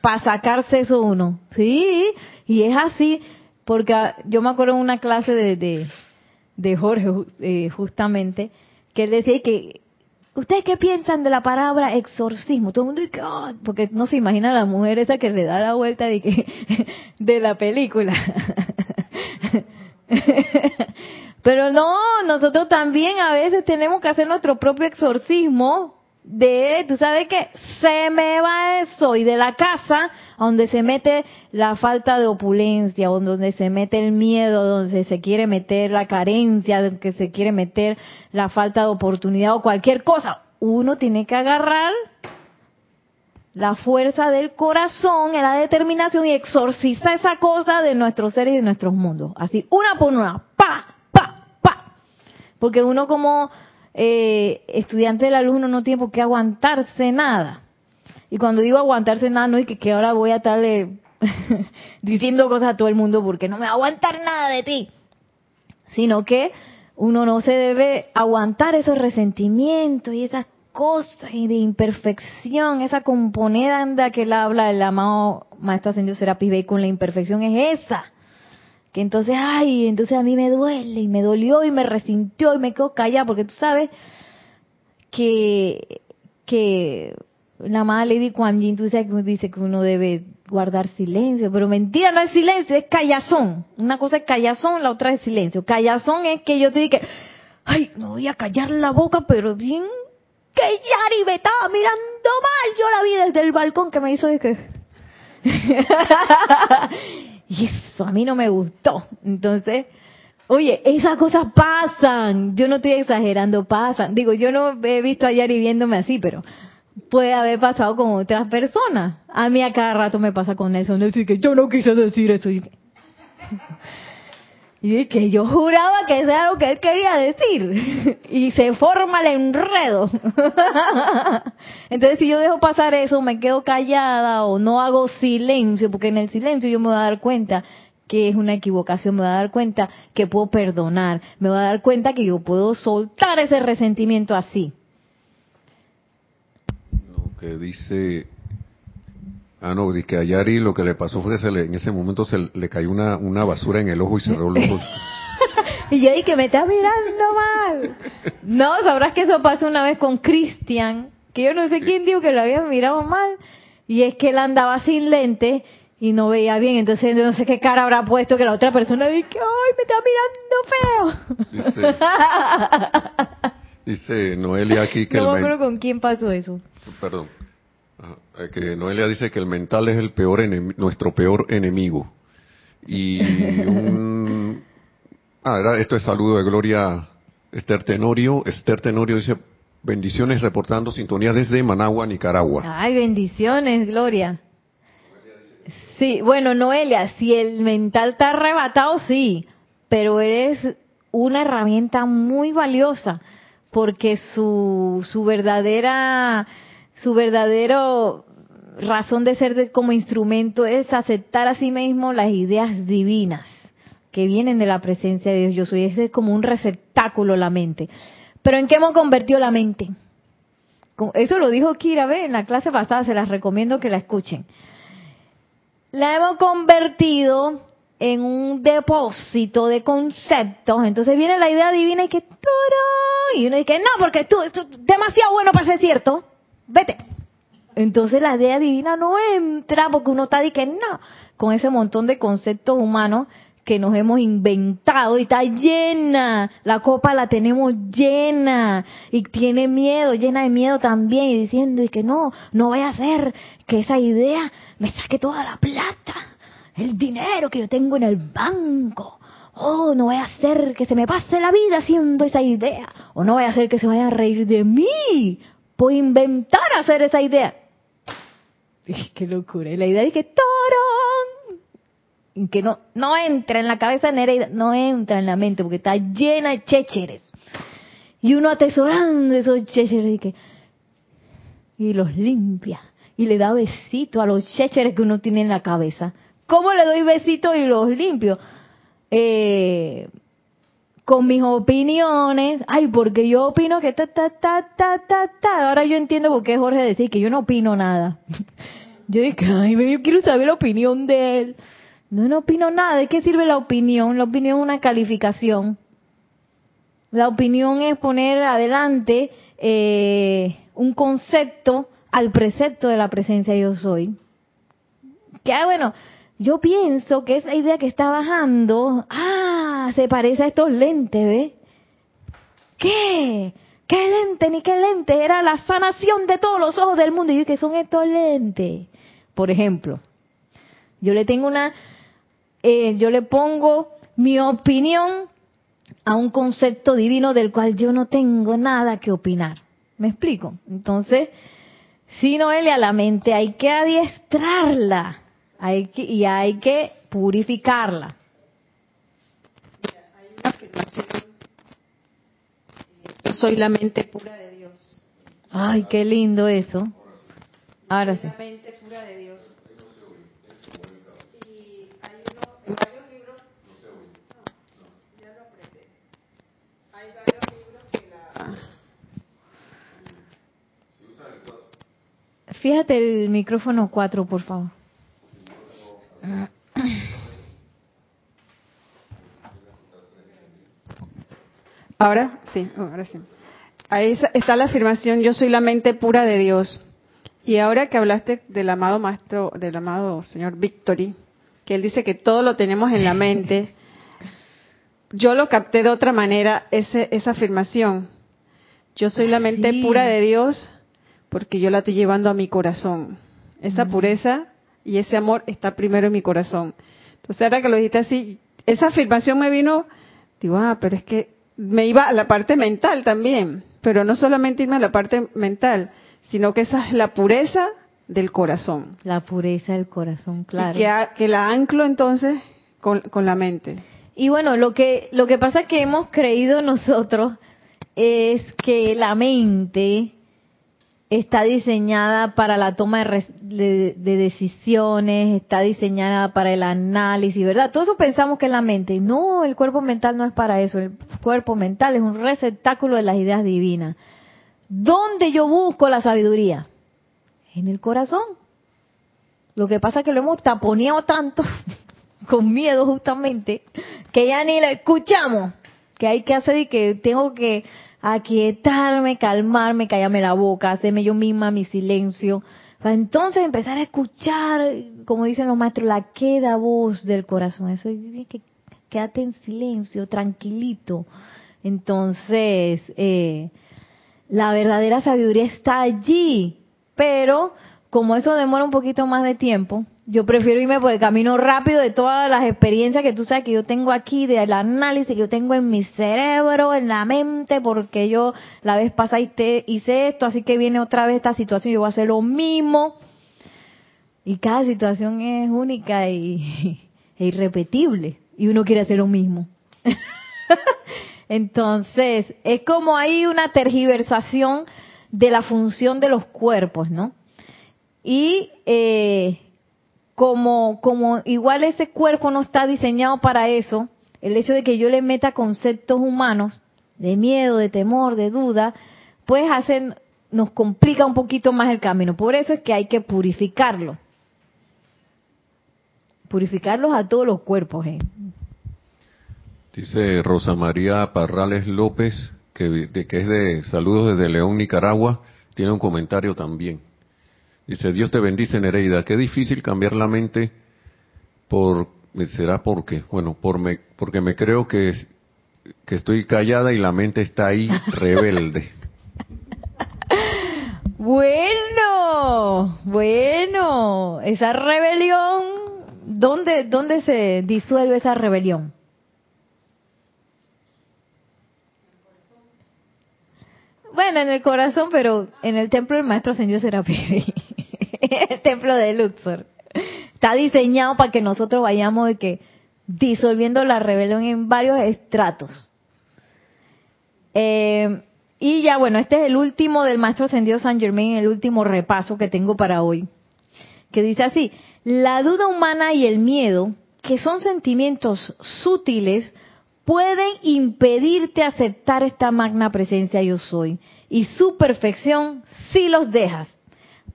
para sacarse eso uno. Sí, y es así, porque ah, yo me acuerdo en una clase de, de, Jorge, eh, justamente, que él decía que, ¿ustedes qué piensan de la palabra exorcismo? Todo el mundo dice, oh", porque no se imagina la mujer esa que le da la vuelta de, que, <laughs> de la película. <laughs> Pero no, nosotros también a veces tenemos que hacer nuestro propio exorcismo de, tú sabes que se me va eso, y de la casa donde se mete la falta de opulencia, donde se mete el miedo, donde se quiere meter la carencia, donde se quiere meter la falta de oportunidad o cualquier cosa. Uno tiene que agarrar la fuerza del corazón, la determinación y exorcizar esa cosa de nuestros seres y de nuestros mundos. Así, una por una. Porque uno como eh, estudiante de la luz no tiene por qué aguantarse nada. Y cuando digo aguantarse nada, no es que, ahora voy a estarle <laughs> diciendo cosas a todo el mundo porque no me va a aguantar nada de ti. Sino que uno no se debe aguantar esos resentimientos y esas cosas y de imperfección, esa componenda que él habla el amado Maestro Ascendido Serapis Bey con la imperfección es esa que entonces, ay, entonces a mí me duele y me dolió y me resintió y me quedo callada porque tú sabes que, que la amada Lady Kuan Yin, tú dices que dice que uno debe guardar silencio, pero mentira, no es silencio, es callazón. Una cosa es callazón, la otra es silencio. Callazón es que yo te que, ay, me voy a callar la boca, pero bien que Yari me estaba mirando mal. Yo la vi desde el balcón que me hizo de que... <laughs> <laughs> Y eso a mí no me gustó. Entonces, oye, esas cosas pasan. Yo no estoy exagerando, pasan. Digo, yo no he visto a Yari viéndome así, pero puede haber pasado con otras personas. A mí a cada rato me pasa con Nelson. Nelson, que yo no quise decir eso. Y que yo juraba que eso era lo que él quería decir. <laughs> Y se forma el enredo. <laughs> Entonces, si yo dejo pasar eso, me quedo callada o no hago silencio, porque en el silencio yo me voy a dar cuenta que es una equivocación, me voy a dar cuenta que puedo perdonar, me voy a dar cuenta que yo puedo soltar ese resentimiento así. Lo que dice Ah, no, dice que a Yari lo que le pasó fue que en ese momento se le cayó una, una basura en el ojo y cerró los ojos. <laughs> y yo dije, me está mirando mal. No, sabrás que eso pasó una vez con Cristian, que yo no sé quién dijo que lo había mirado mal, y es que él andaba sin lente y no veía bien, entonces no sé qué cara habrá puesto que la otra persona dice, ay, me está mirando feo. Dice, <laughs> dice Noelia aquí que... No me acuerdo con quién pasó eso. Perdón que Noelia dice que el mental es el peor nuestro peor enemigo. Y <laughs> un, ah, esto es saludo de Gloria Esther Tenorio. Esther Tenorio dice bendiciones reportando sintonía desde Managua, Nicaragua. Ay, bendiciones, Gloria. Sí, bueno, Noelia, si el mental está arrebatado, sí, pero es una herramienta muy valiosa porque su, su verdadera su verdadero razón de ser como instrumento es aceptar a sí mismo las ideas divinas que vienen de la presencia de Dios. Yo soy ese es como un receptáculo la mente. Pero ¿en qué hemos convertido la mente? Eso lo dijo Kira, ¿ve? En la clase pasada se las recomiendo que la escuchen. La hemos convertido en un depósito de conceptos. Entonces viene la idea divina y que y uno dice, no, porque tú, es demasiado bueno para ser cierto vete. Entonces la idea divina no entra porque uno está diciendo, no, con ese montón de conceptos humanos que nos hemos inventado y está llena, la copa la tenemos llena y tiene miedo, llena de miedo también y diciendo y que no, no vaya a ser que esa idea me saque toda la plata, el dinero que yo tengo en el banco. Oh, no vaya a ser que se me pase la vida haciendo esa idea. O no vaya a ser que se vaya a reír de mí por inventar hacer esa idea. Qué locura. Y la idea es que ¡torón! Que no, no entra en la cabeza de Nereida, no entra en la mente porque está llena de chécheres. Y uno atesorando esos chécheres y, que, y los limpia. Y le da besito a los chécheres que uno tiene en la cabeza. ¿Cómo le doy besito y los limpio? Eh, con mis opiniones, ay, porque yo opino que ta, ta, ta, ta, ta, ta. Ahora yo entiendo por qué Jorge decía que yo no opino nada. <laughs> Yo dije, ay, yo quiero saber la opinión de él. No, no opino nada. ¿De qué sirve la opinión? La opinión es una calificación. La opinión es poner adelante eh, un concepto al precepto de la presencia yo soy. Que, ah, bueno, yo pienso que esa idea que está bajando, ah, se parece a estos lentes, ¿ves? ¿Qué? ¿qué lente ni qué lente? Era la sanación de todos los ojos del mundo. Y yo, ¿qué son estos lentes? Por ejemplo, yo le tengo una, eh, yo le pongo mi opinión a un concepto divino del cual yo no tengo nada que opinar. ¿Me explico? Entonces, si Noelia, la mente hay que adiestrarla hay que, y hay que purificarla. Yo soy la mente pura de Dios. Ay, qué lindo eso. Ahora sí. La mente pura de Dios. Y hay uno, en varios libros. No, ya lo apreté. Hay varios libros que la. Fíjate el micrófono 4, por favor. Ahora sí, ahora sí. Ahí está la afirmación, yo soy la mente pura de Dios. Y ahora que hablaste del amado maestro, del amado señor Victory, que él dice que todo lo tenemos en la mente, <laughs> yo lo capté de otra manera, ese, esa afirmación. Yo soy la mente pura de Dios porque yo la estoy llevando a mi corazón. Esa pureza y ese amor está primero en mi corazón. Entonces ahora que lo dijiste así, esa afirmación me vino, digo, ah, pero es que me iba a la parte mental también, pero no solamente irme a la parte mental, sino que esa es la pureza del corazón. La pureza del corazón, claro. Y que, la anclo entonces con, con, la mente. Y bueno, lo que, lo que pasa que hemos creído nosotros es que la mente está diseñada para la toma de, decisiones, está diseñada para el análisis, ¿verdad? Todo eso pensamos que es la mente. No, el cuerpo mental no es para eso. El cuerpo mental es un receptáculo de las ideas divinas. ¿Dónde yo busco la sabiduría? En el corazón. Lo que pasa es que lo hemos taponeado tanto, <laughs> con miedo justamente, que ya ni lo escuchamos. Que hay que hacer y que tengo que aquietarme, calmarme, callarme la boca, hacerme yo misma mi silencio, para entonces empezar a escuchar, como dicen los maestros, la queda voz del corazón. Eso que quédate en silencio, tranquilito. Entonces, eh, la verdadera sabiduría está allí, pero como eso demora un poquito más de tiempo, yo prefiero irme por el camino rápido de todas las experiencias que tú sabes que yo tengo aquí, del análisis que yo tengo en mi cerebro, en la mente, porque yo la vez pasada hice esto, así que viene otra vez esta situación, yo voy a hacer lo mismo. Y cada situación es única y, <laughs> e irrepetible, y uno quiere hacer lo mismo. <laughs> Entonces, es como hay una tergiversación de la función de los cuerpos, ¿no? Y eh, como, como igual ese cuerpo no está diseñado para eso, el hecho de que yo le meta conceptos humanos de miedo, de temor, de duda, pues hacen, nos complica un poquito más el camino. Por eso es que hay que purificarlo. Purificarlos a todos los cuerpos. ¿eh? Dice Rosa María Parrales López, que, que es de Saludos desde León, Nicaragua, tiene un comentario también. Dice, Dios te bendice, Nereida. Qué difícil cambiar la mente por, será porque, bueno, por me, porque me creo que, que estoy callada y la mente está ahí <laughs> rebelde. Bueno, bueno, esa rebelión, ¿dónde, dónde se disuelve esa rebelión? Bueno, en el corazón, pero en el templo del maestro ascendido Serapis. <laughs> el templo de Luxor. Está diseñado para que nosotros vayamos de que disolviendo la rebelión en varios estratos. Eh, y ya bueno, este es el último del Maestro Ascendido San Germain, el último repaso que tengo para hoy, que dice así, la duda humana y el miedo, que son sentimientos sutiles, pueden impedirte aceptar esta magna presencia yo soy, y su perfección si los dejas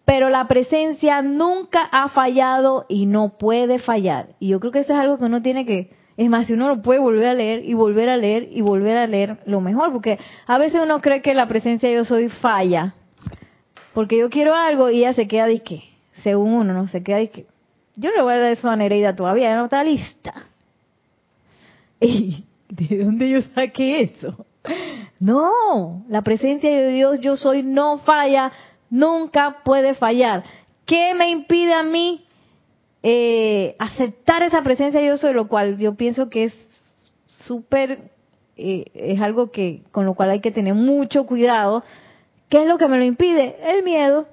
pero la presencia nunca ha fallado y no puede fallar. Y yo creo que eso es algo que uno tiene que, es más, si uno lo puede volver a leer y volver a leer y volver a leer, lo mejor, porque a veces uno cree que la presencia yo soy falla, porque yo quiero algo y ella se queda disque, según uno, ¿no? Se queda disque. Yo no le voy a dar eso a Nereida todavía, ya no está lista. <laughs> ¿Y de dónde yo saqué eso? No, la presencia de Dios yo soy no falla, nunca puede fallar. ¿Qué me impide a mí eh, aceptar esa presencia yo soy? Lo cual yo pienso que es súper, eh, es algo que con lo cual hay que tener mucho cuidado. ¿Qué es lo que me lo impide? El miedo.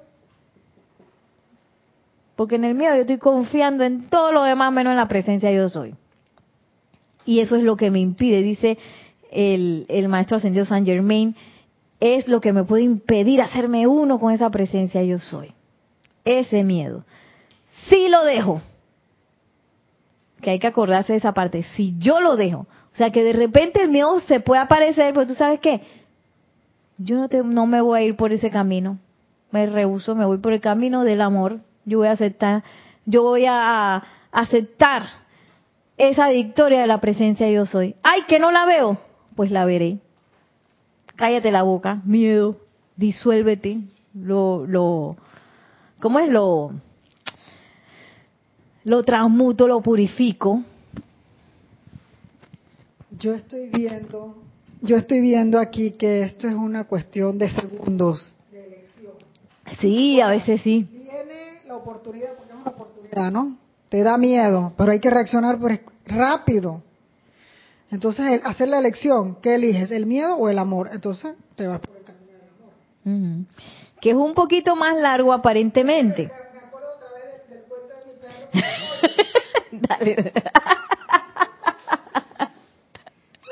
Porque en el miedo yo estoy confiando en todo lo demás menos en la presencia de yo soy. Y eso es lo que me impide, dice el, el maestro ascendido San Germain, es lo que me puede impedir hacerme uno con esa presencia yo soy. Ese miedo. Si lo dejo, que hay que acordarse de esa parte, si yo lo dejo, o sea que de repente el miedo se puede aparecer, pues tú sabes qué, yo no, te, no me voy a ir por ese camino, me rehuso, me voy por el camino del amor, yo voy a aceptar, yo voy a aceptar esa victoria de la presencia yo soy. Ay, que no la veo, pues la veré. Cállate la boca, miedo, disuélvete, lo, lo, ¿cómo es lo? Lo transmuto, lo purifico. Yo estoy viendo, yo estoy viendo aquí que esto es una cuestión de segundos de elección. Sí, a veces sí. Viene la oportunidad, porque es una oportunidad, ¿no? Te da miedo, pero hay que reaccionar rápido. Entonces, el hacer la elección, ¿qué eliges? ¿El miedo o el amor? Entonces, te vas por el camino del amor. Que es un poquito más largo aparentemente. Me acuerdo otra vez del, cuento de mi perro. <laughs> Dale. <laughs>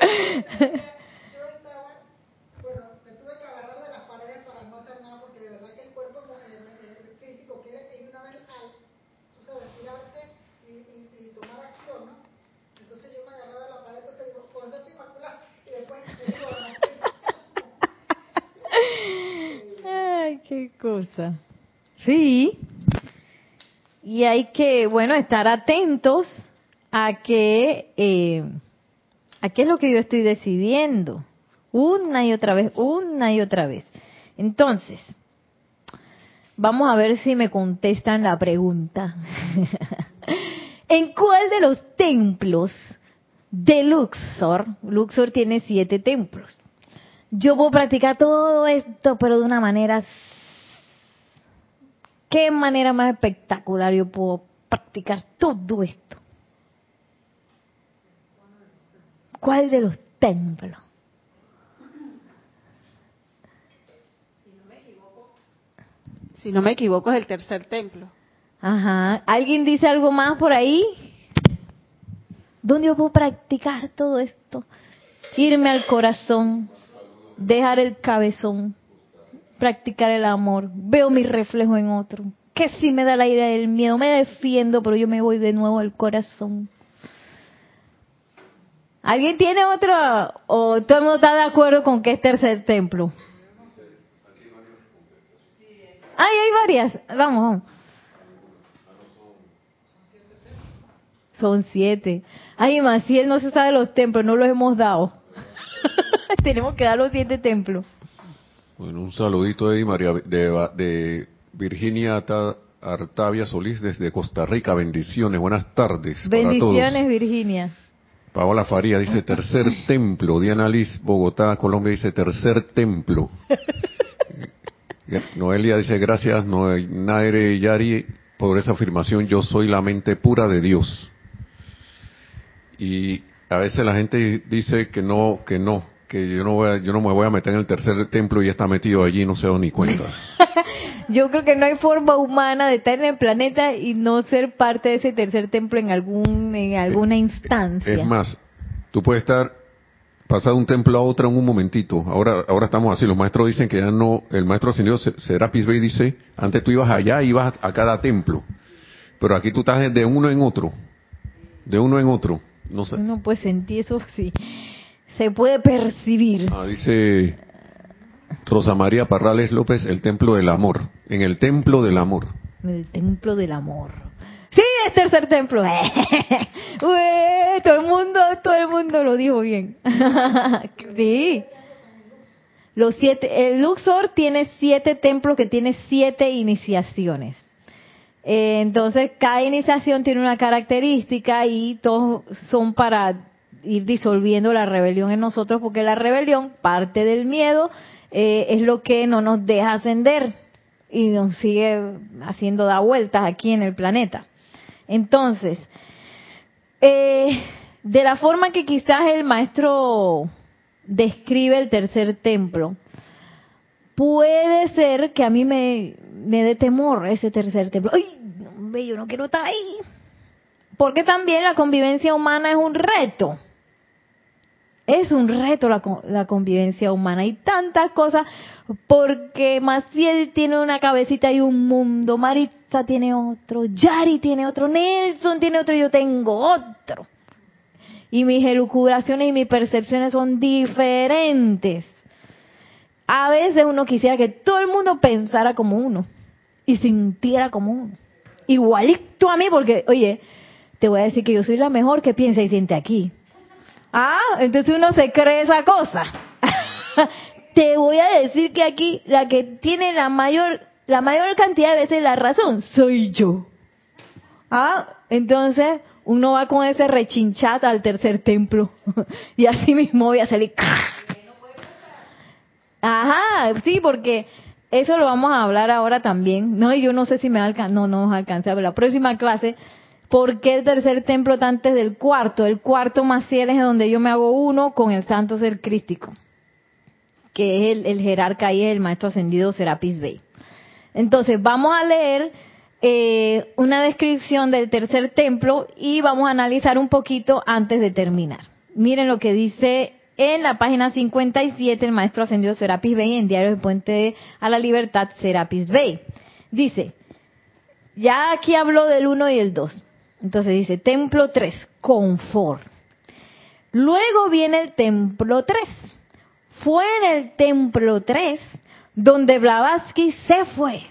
<laughs> Yo estaba, bueno, me tuve que agarrar de las paredes para no hacer nada porque de verdad que el cuerpo el, físico quiere ir una vez al, tú sabes, tirarse y, y, y tomar acción, ¿no? Entonces yo me agarraba de la pared, entonces digo, pues eso inmaculada, y después te digo, Ay, qué cosa. Sí. Y hay que, bueno, estar atentos a que, eh, a qué es lo que yo estoy decidiendo. Una y otra vez, una y otra vez. Entonces, vamos a ver si me contestan la pregunta. <laughs> ¿En cuál de los templos de Luxor, Luxor tiene siete templos, yo puedo practicar todo esto, pero de una manera... ¿Qué manera más espectacular yo puedo practicar todo esto? ¿Cuál de los templos? Si no me equivoco, es el tercer templo. Ajá. ¿Alguien dice algo más por ahí? ¿Dónde yo puedo practicar todo esto? Irme al corazón, dejar el cabezón, practicar el amor. Veo mi reflejo en otro. Que si me da la ira del miedo, me defiendo, pero yo me voy de nuevo al corazón. ¿Alguien tiene otro? ¿O todo el mundo está de acuerdo con que es tercer templo? Ay, hay varias. Vamos. Son siete. Ay, Maciel no se sabe los templos, no los hemos dado. <laughs> Tenemos que dar los siete templos. Bueno, un saludito ahí, María, de, de Virginia Artavia Solís desde Costa Rica. Bendiciones, buenas tardes. Bendiciones, Virginia. Paola Faría dice tercer <laughs> templo. Diana Liz, Bogotá, Colombia dice tercer templo. <laughs> Noelia dice gracias, Naire Yari, por esa afirmación. Yo soy la mente pura de Dios. Y a veces la gente dice que no, que no, que yo no voy a, yo no me voy a meter en el tercer templo y ya está metido allí no se da ni cuenta. <laughs> yo creo que no hay forma humana de estar en el planeta y no ser parte de ese tercer templo en algún en alguna instancia. Es más, tú puedes estar pasar de un templo a otro en un momentito. Ahora ahora estamos así, los maestros dicen que ya no, el maestro ascendido Serapis Bey dice, antes tú ibas allá, ibas a cada templo. Pero aquí tú estás de uno en otro. De uno en otro. No sé. Uno puede sentir eso, sí. Se puede percibir. Ah, dice Rosa María Parrales López, el templo del amor. En el templo del amor. El templo del amor. Sí, es tercer templo. Ué, <laughs> todo el mundo, todo el mundo lo dijo bien. <laughs> sí. Los siete, el Luxor tiene siete templos que tiene siete iniciaciones. Eh, entonces, cada iniciación tiene una característica y todos son para ir disolviendo la rebelión en nosotros, porque la rebelión, parte del miedo, eh, es lo que no nos deja ascender y nos sigue haciendo da vueltas aquí en el planeta. Entonces, eh, de la forma que quizás el maestro describe el tercer templo, puede ser que a mí me, me dé temor ese tercer templo. ¡Ay! Yo no quiero estar ahí. Porque también la convivencia humana es un reto. Es un reto la, la convivencia humana. Y tantas cosas, porque Maciel tiene una cabecita y un mundo, Maritza tiene otro, Yari tiene otro, Nelson tiene otro, yo tengo otro. Y mis elucubraciones y mis percepciones son diferentes. A veces uno quisiera que todo el mundo pensara como uno y sintiera como uno. Igualito a mí, porque, oye, te voy a decir que yo soy la mejor que piensa y siente aquí. Ah, entonces uno se cree esa cosa. <laughs> te voy a decir que aquí la que tiene la mayor, la mayor cantidad de veces la razón soy yo. Ah, entonces uno va con ese rechinchata al tercer templo <laughs> y así mismo voy a salir. Ajá, sí, porque eso lo vamos a hablar ahora también. No, yo no sé si me alcanza, no, no nos alcance a ver la próxima clase ¿Por qué el tercer templo está antes del cuarto? El cuarto más fiel es donde yo me hago uno con el santo ser crístico, que es el, jerarca y el maestro ascendido Serapis Bey. Entonces, vamos a leer eh, una descripción del tercer templo y vamos a analizar un poquito antes de terminar. Miren lo que dice en la página 57 el maestro ascendido Serapis Bey en Diario del Puente a la Libertad Serapis Bey. Dice, ya aquí habló del 1 y el 2. Entonces dice, templo 3, confort. Luego viene el templo 3. Fue en el templo 3 donde Blavatsky se fue.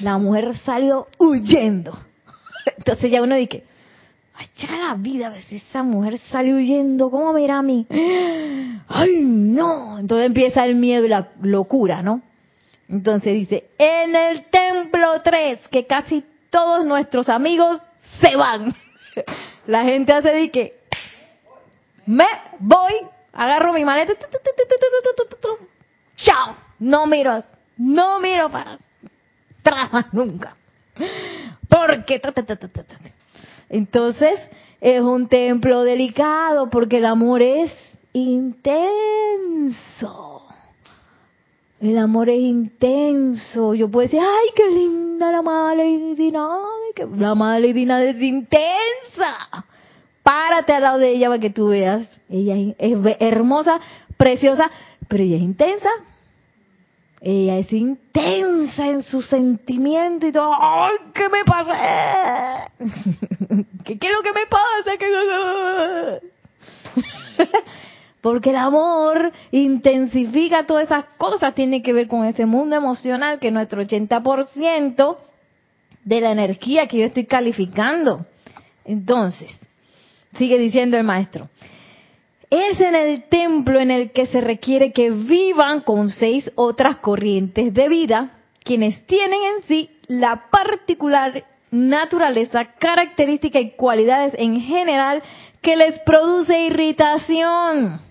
La mujer salió huyendo. <laughs> Entonces ya uno dice, ay, la vida, a ver si esa mujer sale huyendo, ¿cómo mira a mí? <gasps> Ay, no. Entonces empieza el miedo y la locura, ¿no? Entonces dice, en el templo 3, que casi todos nuestros amigos se van. La gente hace de que me voy, agarro mi maleta, chao, no miro, no miro para atrás nunca. Porque entonces es un templo delicado porque el amor es intenso. El amor es intenso. Yo puedo decir, ay, qué linda la mala dinámica. La mala dinámica es intensa. Párate al lado de ella para que tú veas. Ella es hermosa, preciosa, pero ella es intensa. Ella es intensa en su sentimiento y todo. ¡Ay, qué me pasa! <laughs> ¿Qué, qué es lo que me pasa? Porque el amor intensifica todas esas cosas, tiene que ver con ese mundo emocional que es nuestro 80% de la energía que yo estoy calificando. Entonces, sigue diciendo el maestro, es en el templo en el que se requiere que vivan con seis otras corrientes de vida, quienes tienen en sí la particular naturaleza, característica y cualidades en general que les produce irritación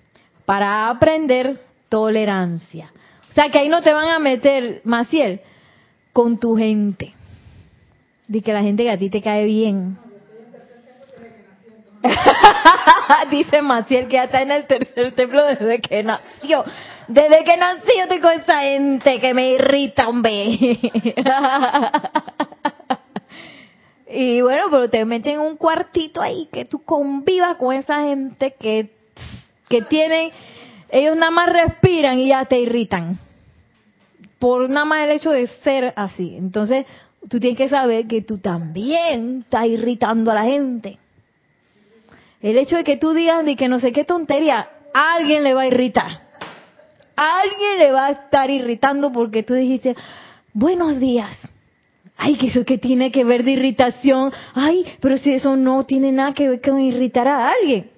para aprender tolerancia. O sea que ahí no te van a meter, Maciel, con tu gente. Dice que la gente que a ti te cae bien. <laughs> Dice Maciel que ya está en el tercer templo desde que nació. Desde que nací yo estoy con esa gente que me irrita, hombre. <laughs> y bueno, pero te meten en un cuartito ahí que tú convivas con esa gente que que tienen, ellos nada más respiran y ya te irritan. Por nada más el hecho de ser así. Entonces, tú tienes que saber que tú también estás irritando a la gente. El hecho de que tú digas de que no sé qué tontería, a alguien le va a irritar. Alguien le va a estar irritando porque tú dijiste, buenos días. Ay, que eso que tiene que ver de irritación. Ay, pero si eso no tiene nada que ver con irritar a alguien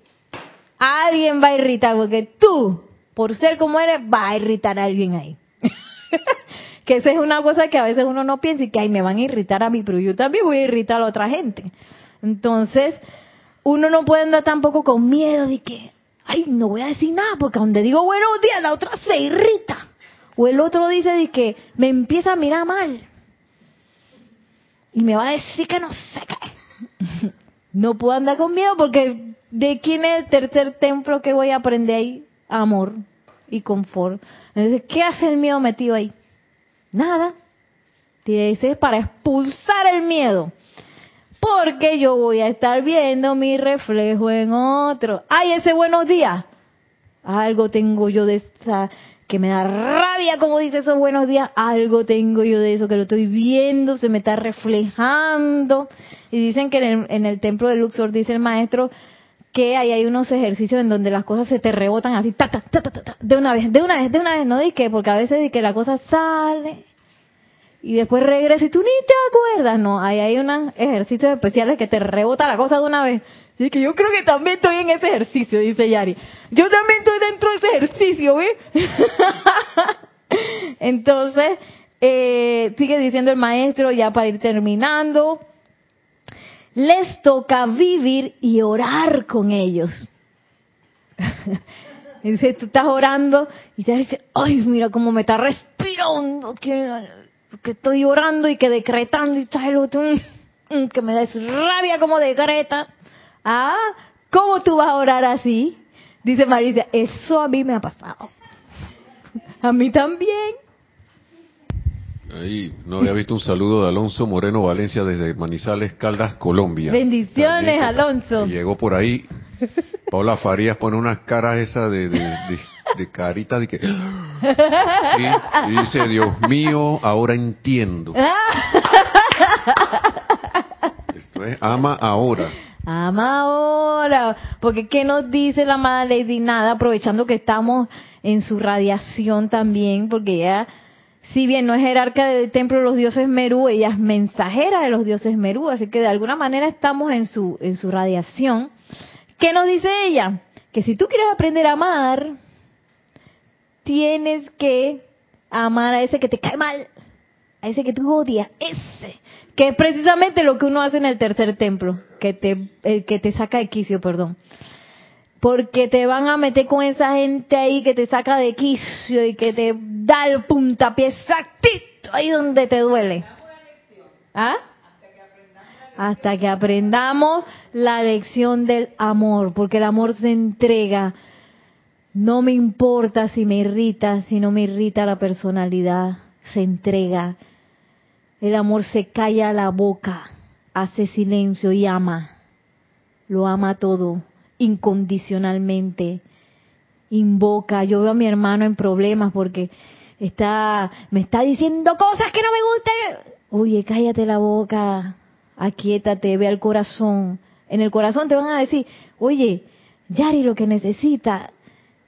alguien va a irritar, porque tú, por ser como eres, va a irritar a alguien ahí. <laughs> que esa es una cosa que a veces uno no piensa y que ahí me van a irritar a mí, pero yo también voy a irritar a otra gente. Entonces, uno no puede andar tampoco con miedo de que, ay, no voy a decir nada, porque donde digo buenos días, la otra se irrita. O el otro dice de que me empieza a mirar mal. Y me va a decir que no sé qué. <laughs> No puedo andar con miedo porque de quién es el tercer templo que voy a aprender ahí amor y confort. Entonces, ¿qué hace el miedo metido ahí? Nada. Dice para expulsar el miedo. Porque yo voy a estar viendo mi reflejo en otro. ¡Ay, ese buenos días! Algo tengo yo de esa que me da rabia, como dice esos buenos días. Algo tengo yo de eso que lo estoy viendo, se me está reflejando. Y dicen que en el, en el templo de Luxor, dice el maestro, que ahí hay unos ejercicios en donde las cosas se te rebotan así, ta, ta, ta, ta, de una vez, de una vez, de una vez, no que, porque a veces que la cosa sale y después regresa y tú ni te acuerdas, no, ahí hay unos ejercicios especiales que te rebota la cosa de una vez. Y que yo creo que también estoy en ese ejercicio, dice Yari. Yo también estoy dentro de ese ejercicio, ¿ves? <laughs> Entonces, eh, sigue diciendo el maestro, ya para ir terminando, les toca vivir y orar con ellos. <laughs> dice, tú estás orando y te dice, ay, mira cómo me está respirando, que, estoy orando y que decretando y otro, mm, mm, que me da rabia como decreta. Ah, ¿cómo tú vas a orar así? Dice Marisa, eso a mí me ha pasado. <laughs> A mí también. Ahí, no había visto un saludo de Alonso Moreno Valencia desde Manizales, Caldas, Colombia. Bendiciones, Alonso. llegó por ahí. <laughs> Paula Farías pone unas caras esas de, de, de, carita de que... <laughs> y dice, Dios mío, ahora entiendo. <laughs> Esto es ama ahora. Ama ahora. Porque ¿qué nos dice la amada Lady Nada? Aprovechando que estamos en su radiación también, porque ella si bien no es jerarca del templo de los dioses Merú, ella es mensajera de los dioses Merú, así que de alguna manera estamos en su, en su radiación. ¿Qué nos dice ella? Que si tú quieres aprender a amar, tienes que amar a ese que te cae mal, a ese que tú odias, ese, que es precisamente lo que uno hace en el tercer templo, que te, el que te saca de quicio, perdón porque te van a meter con esa gente ahí que te saca de quicio y que te da el puntapié exactito ahí donde te duele. ¿Ah? Hasta que aprendamos la lección del amor, porque el amor se entrega. No me importa si me irrita, si no me irrita la personalidad, se entrega. El amor se calla la boca, hace silencio y ama. Lo ama todo incondicionalmente. Invoca, yo veo a mi hermano en problemas porque está, me está diciendo cosas que no me gustan. Oye, cállate la boca, aquíétate, ve al corazón. En el corazón te van a decir, oye, Yari lo que necesita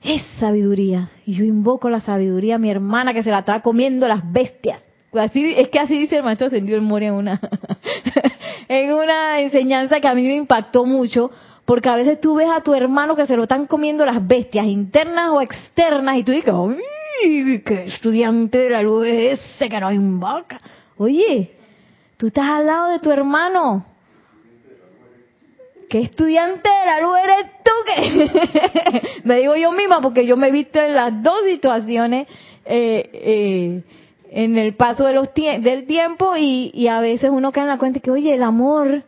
es sabiduría. Y yo invoco la sabiduría a mi hermana que se la está comiendo las bestias. Así, es que así dice el maestro ascendido el Moria en una, <laughs> en una enseñanza que a mí me impactó mucho, porque a veces tú ves a tu hermano que se lo están comiendo las bestias internas o externas y tú dices, ¡ay, qué estudiante de la luz es ese que no invoca! Oye, tú estás al lado de tu hermano. ¿Qué estudiante de la luz eres tú? Que <laughs> me digo yo misma porque yo me he visto en las dos situaciones eh, eh, en el paso de los del tiempo y a veces uno cae en la cuenta que, oye, el amor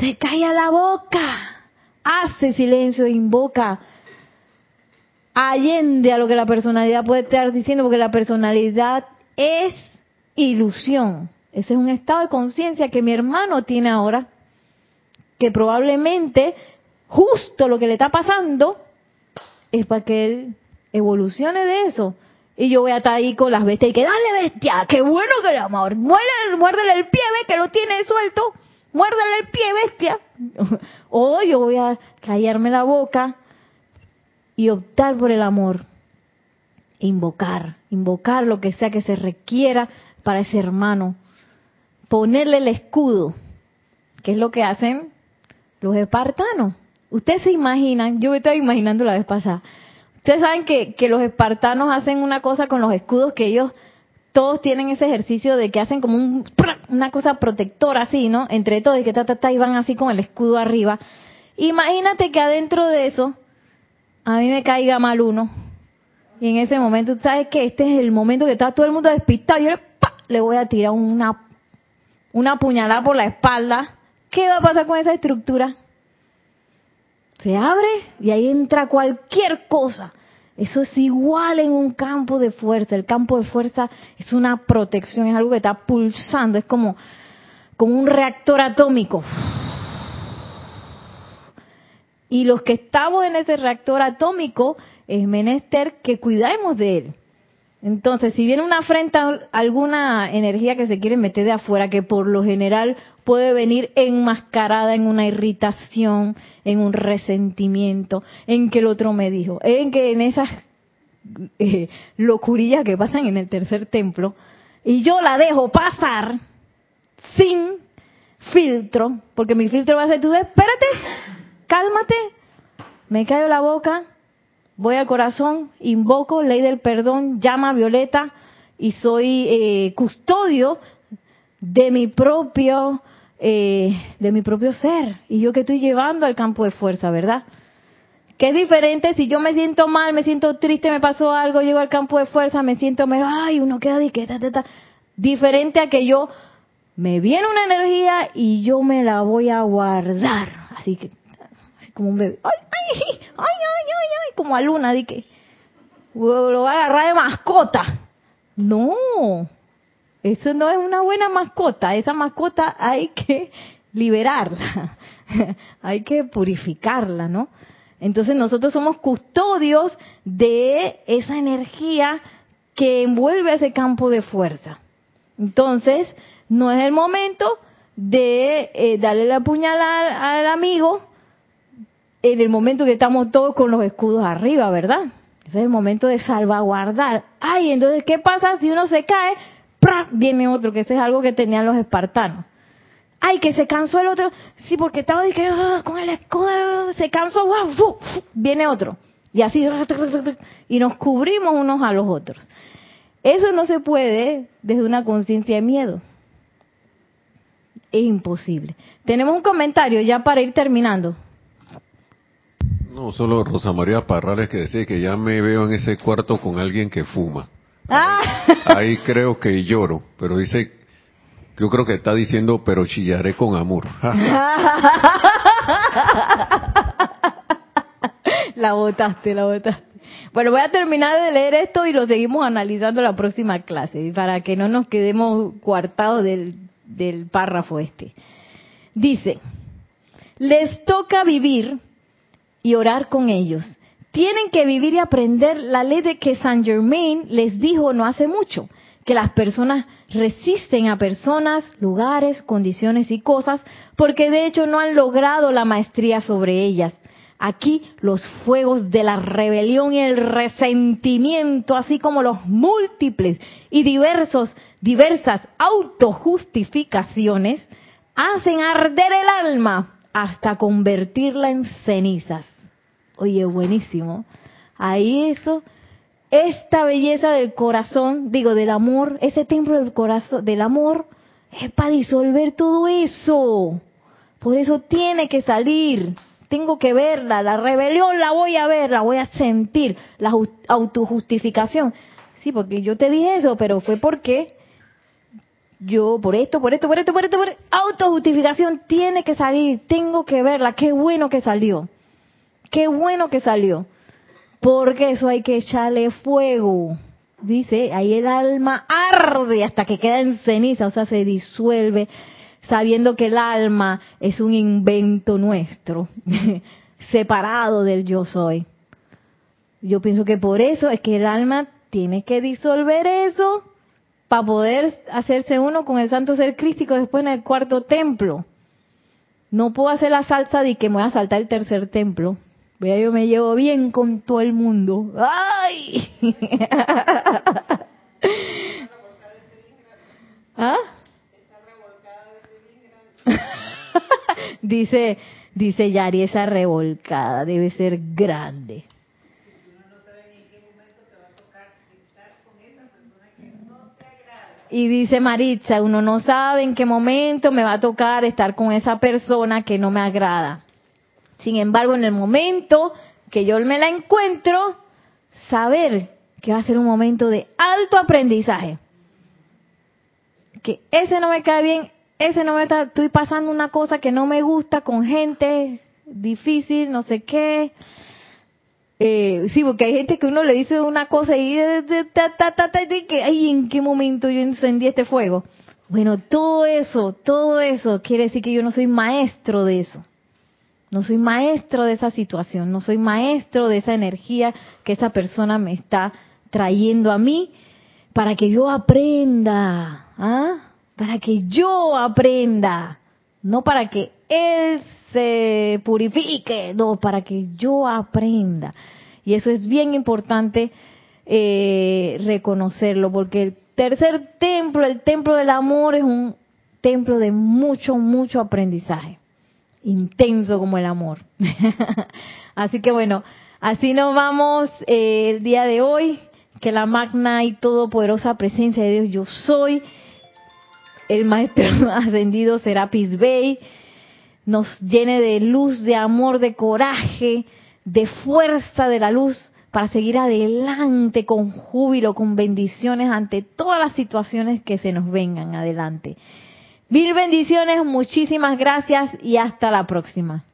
se cae a la boca hace silencio invoca allende a lo que la personalidad puede estar diciendo, porque la personalidad es ilusión. Ese es un estado de conciencia que mi hermano tiene ahora, que probablemente justo lo que le está pasando es para que él evolucione de eso. Y yo voy a estar ahí con las bestias y que dale bestia, qué bueno que el amor, muérdele el pie, ve que lo tiene suelto, muérdele el pie, bestia. <laughs> O yo voy a callarme la boca y optar por el amor. Invocar, invocar lo que sea que se requiera para ese hermano. Ponerle el escudo, que es lo que hacen los espartanos. Ustedes se imaginan, yo me estaba imaginando la vez pasada, ustedes saben que, que los espartanos hacen una cosa con los escudos que ellos todos tienen ese ejercicio de que hacen como una cosa protectora así, ¿no? Entre todos, y que ta, ta, ta, y van así con el escudo arriba. Imagínate que adentro de eso a mí me caiga mal uno. Y en ese momento, sabes que este es el momento que está todo el mundo despistado. Yo le, le voy a tirar una, una puñalada por la espalda. ¿Qué va a pasar con esa estructura? Se abre y ahí entra cualquier cosa. Eso es igual en un campo de fuerza. El campo de fuerza es una protección, es algo que está pulsando, es como, como un reactor atómico. Y los que estamos en ese reactor atómico es menester que cuidemos de él. Entonces, si viene una afrenta, alguna energía que se quiere meter de afuera, que por lo general puede venir enmascarada en una irritación, en un resentimiento, en que el otro me dijo, en que en esas eh, locurillas que pasan en el tercer templo, y yo la dejo pasar sin filtro, porque mi filtro va a ser tú, espérate, cálmate, me callo la boca, voy al corazón, invoco ley del perdón, llama Violeta y soy eh, custodio de mi propio eh, de mi propio ser. Y yo que estoy llevando al campo de fuerza, ¿verdad? Que es diferente si yo me siento mal, me siento triste, me pasó algo, llego al campo de fuerza, me siento mero, ay, uno queda de que diferente a que yo me viene una energía y yo me la voy a guardar, así que como un bebé. ¡Ay, ay, ay, ay, ay! Como a Luna, di que lo va a agarrar de mascota. No, eso no es una buena mascota. Esa mascota hay que liberarla, <laughs> hay que purificarla, ¿no? Entonces nosotros somos custodios de esa energía que envuelve ese campo de fuerza. Entonces, no es el momento de eh, darle la puñalada al amigo en el momento que estamos todos con los escudos arriba, ¿verdad? Ese es el momento de salvaguardar. Ay, entonces, ¿qué pasa si uno se cae? ¡Pra! Viene otro, que ese es algo que tenían los espartanos. Ay, que se cansó el otro. Sí, porque estaba ah, con el escudo, se cansó, viene otro. Y así, y nos cubrimos unos a los otros. Eso no se puede desde una conciencia de miedo. Es imposible. Tenemos un comentario ya para ir terminando. No, solo Rosa María Parrales que decía que ya me veo en ese cuarto con alguien que fuma. Ah. Ahí, creo que lloro, pero dice, yo creo que está diciendo, pero chillaré con amor. <laughs> la botaste, la botaste. Bueno, voy a terminar de leer esto y lo seguimos analizando la próxima clase, para que no nos quedemos coartados del, del párrafo este. Dice, les toca vivir y orar con ellos. Tienen que vivir y aprender la ley de que Saint Germain les dijo no hace mucho, que las personas resisten a personas, lugares, condiciones y cosas porque de hecho no han logrado la maestría sobre ellas. Aquí los fuegos de la rebelión y el resentimiento, así como los múltiples y diversos, diversas autojustificaciones, hacen arder el alma hasta convertirla en cenizas. Oye, buenísimo. Ahí eso, esta belleza del corazón, digo, del amor, ese templo del corazón, del amor, es para disolver todo eso. Por eso tiene que salir. Tengo que verla. La rebelión la voy a ver, la voy a sentir. La autojustificación. Sí, porque yo te dije eso, pero fue porque yo por esto, por esto, por esto, por esto, por. Autojustificación tiene que salir, tengo que verla, qué bueno que salió. Qué bueno que salió. Porque eso hay que echarle fuego. Dice, ahí el alma arde hasta que queda en ceniza, o sea, se disuelve, sabiendo que el alma es un invento nuestro, <laughs> separado del yo soy. Yo pienso que por eso es que el alma tiene que disolver eso para poder hacerse uno con el santo ser crístico después en el cuarto templo. No puedo hacer la salsa de que me voy a saltar el tercer templo. Vea, yo me llevo bien con todo el mundo. ¡Ay! <laughs> ¿Ah? <laughs> dice, dice Yari, esa revolcada debe ser grande. Y dice Maritza, uno no sabe en qué momento me va a tocar estar con esa persona que no me agrada. Sin embargo, en el momento que yo me la encuentro, saber que va a ser un momento de alto aprendizaje. Que ese no me cae bien, ese no me está, estoy pasando una cosa que no me gusta con gente difícil, no sé qué. Eh, sí, porque hay gente que uno le dice una cosa y que, ay, ¿en qué momento yo encendí este fuego? Bueno, todo eso, todo eso quiere decir que yo no soy maestro de eso. No soy maestro de esa situación, no soy maestro de esa energía que esa persona me está trayendo a mí para que yo aprenda, ¿ah? Para que yo aprenda, no para que él se purifique, no, para que yo aprenda. Y eso es bien importante eh, reconocerlo, porque el tercer templo, el templo del amor, es un templo de mucho, mucho aprendizaje, intenso como el amor. <laughs> así que bueno, así nos vamos eh, el día de hoy, que la magna y todopoderosa presencia de Dios yo soy, el maestro <laughs> ascendido Serapis Bey, nos llene de luz, de amor, de coraje, de fuerza de la luz para seguir adelante con júbilo, con bendiciones ante todas las situaciones que se nos vengan adelante. Mil bendiciones, muchísimas gracias y hasta la próxima.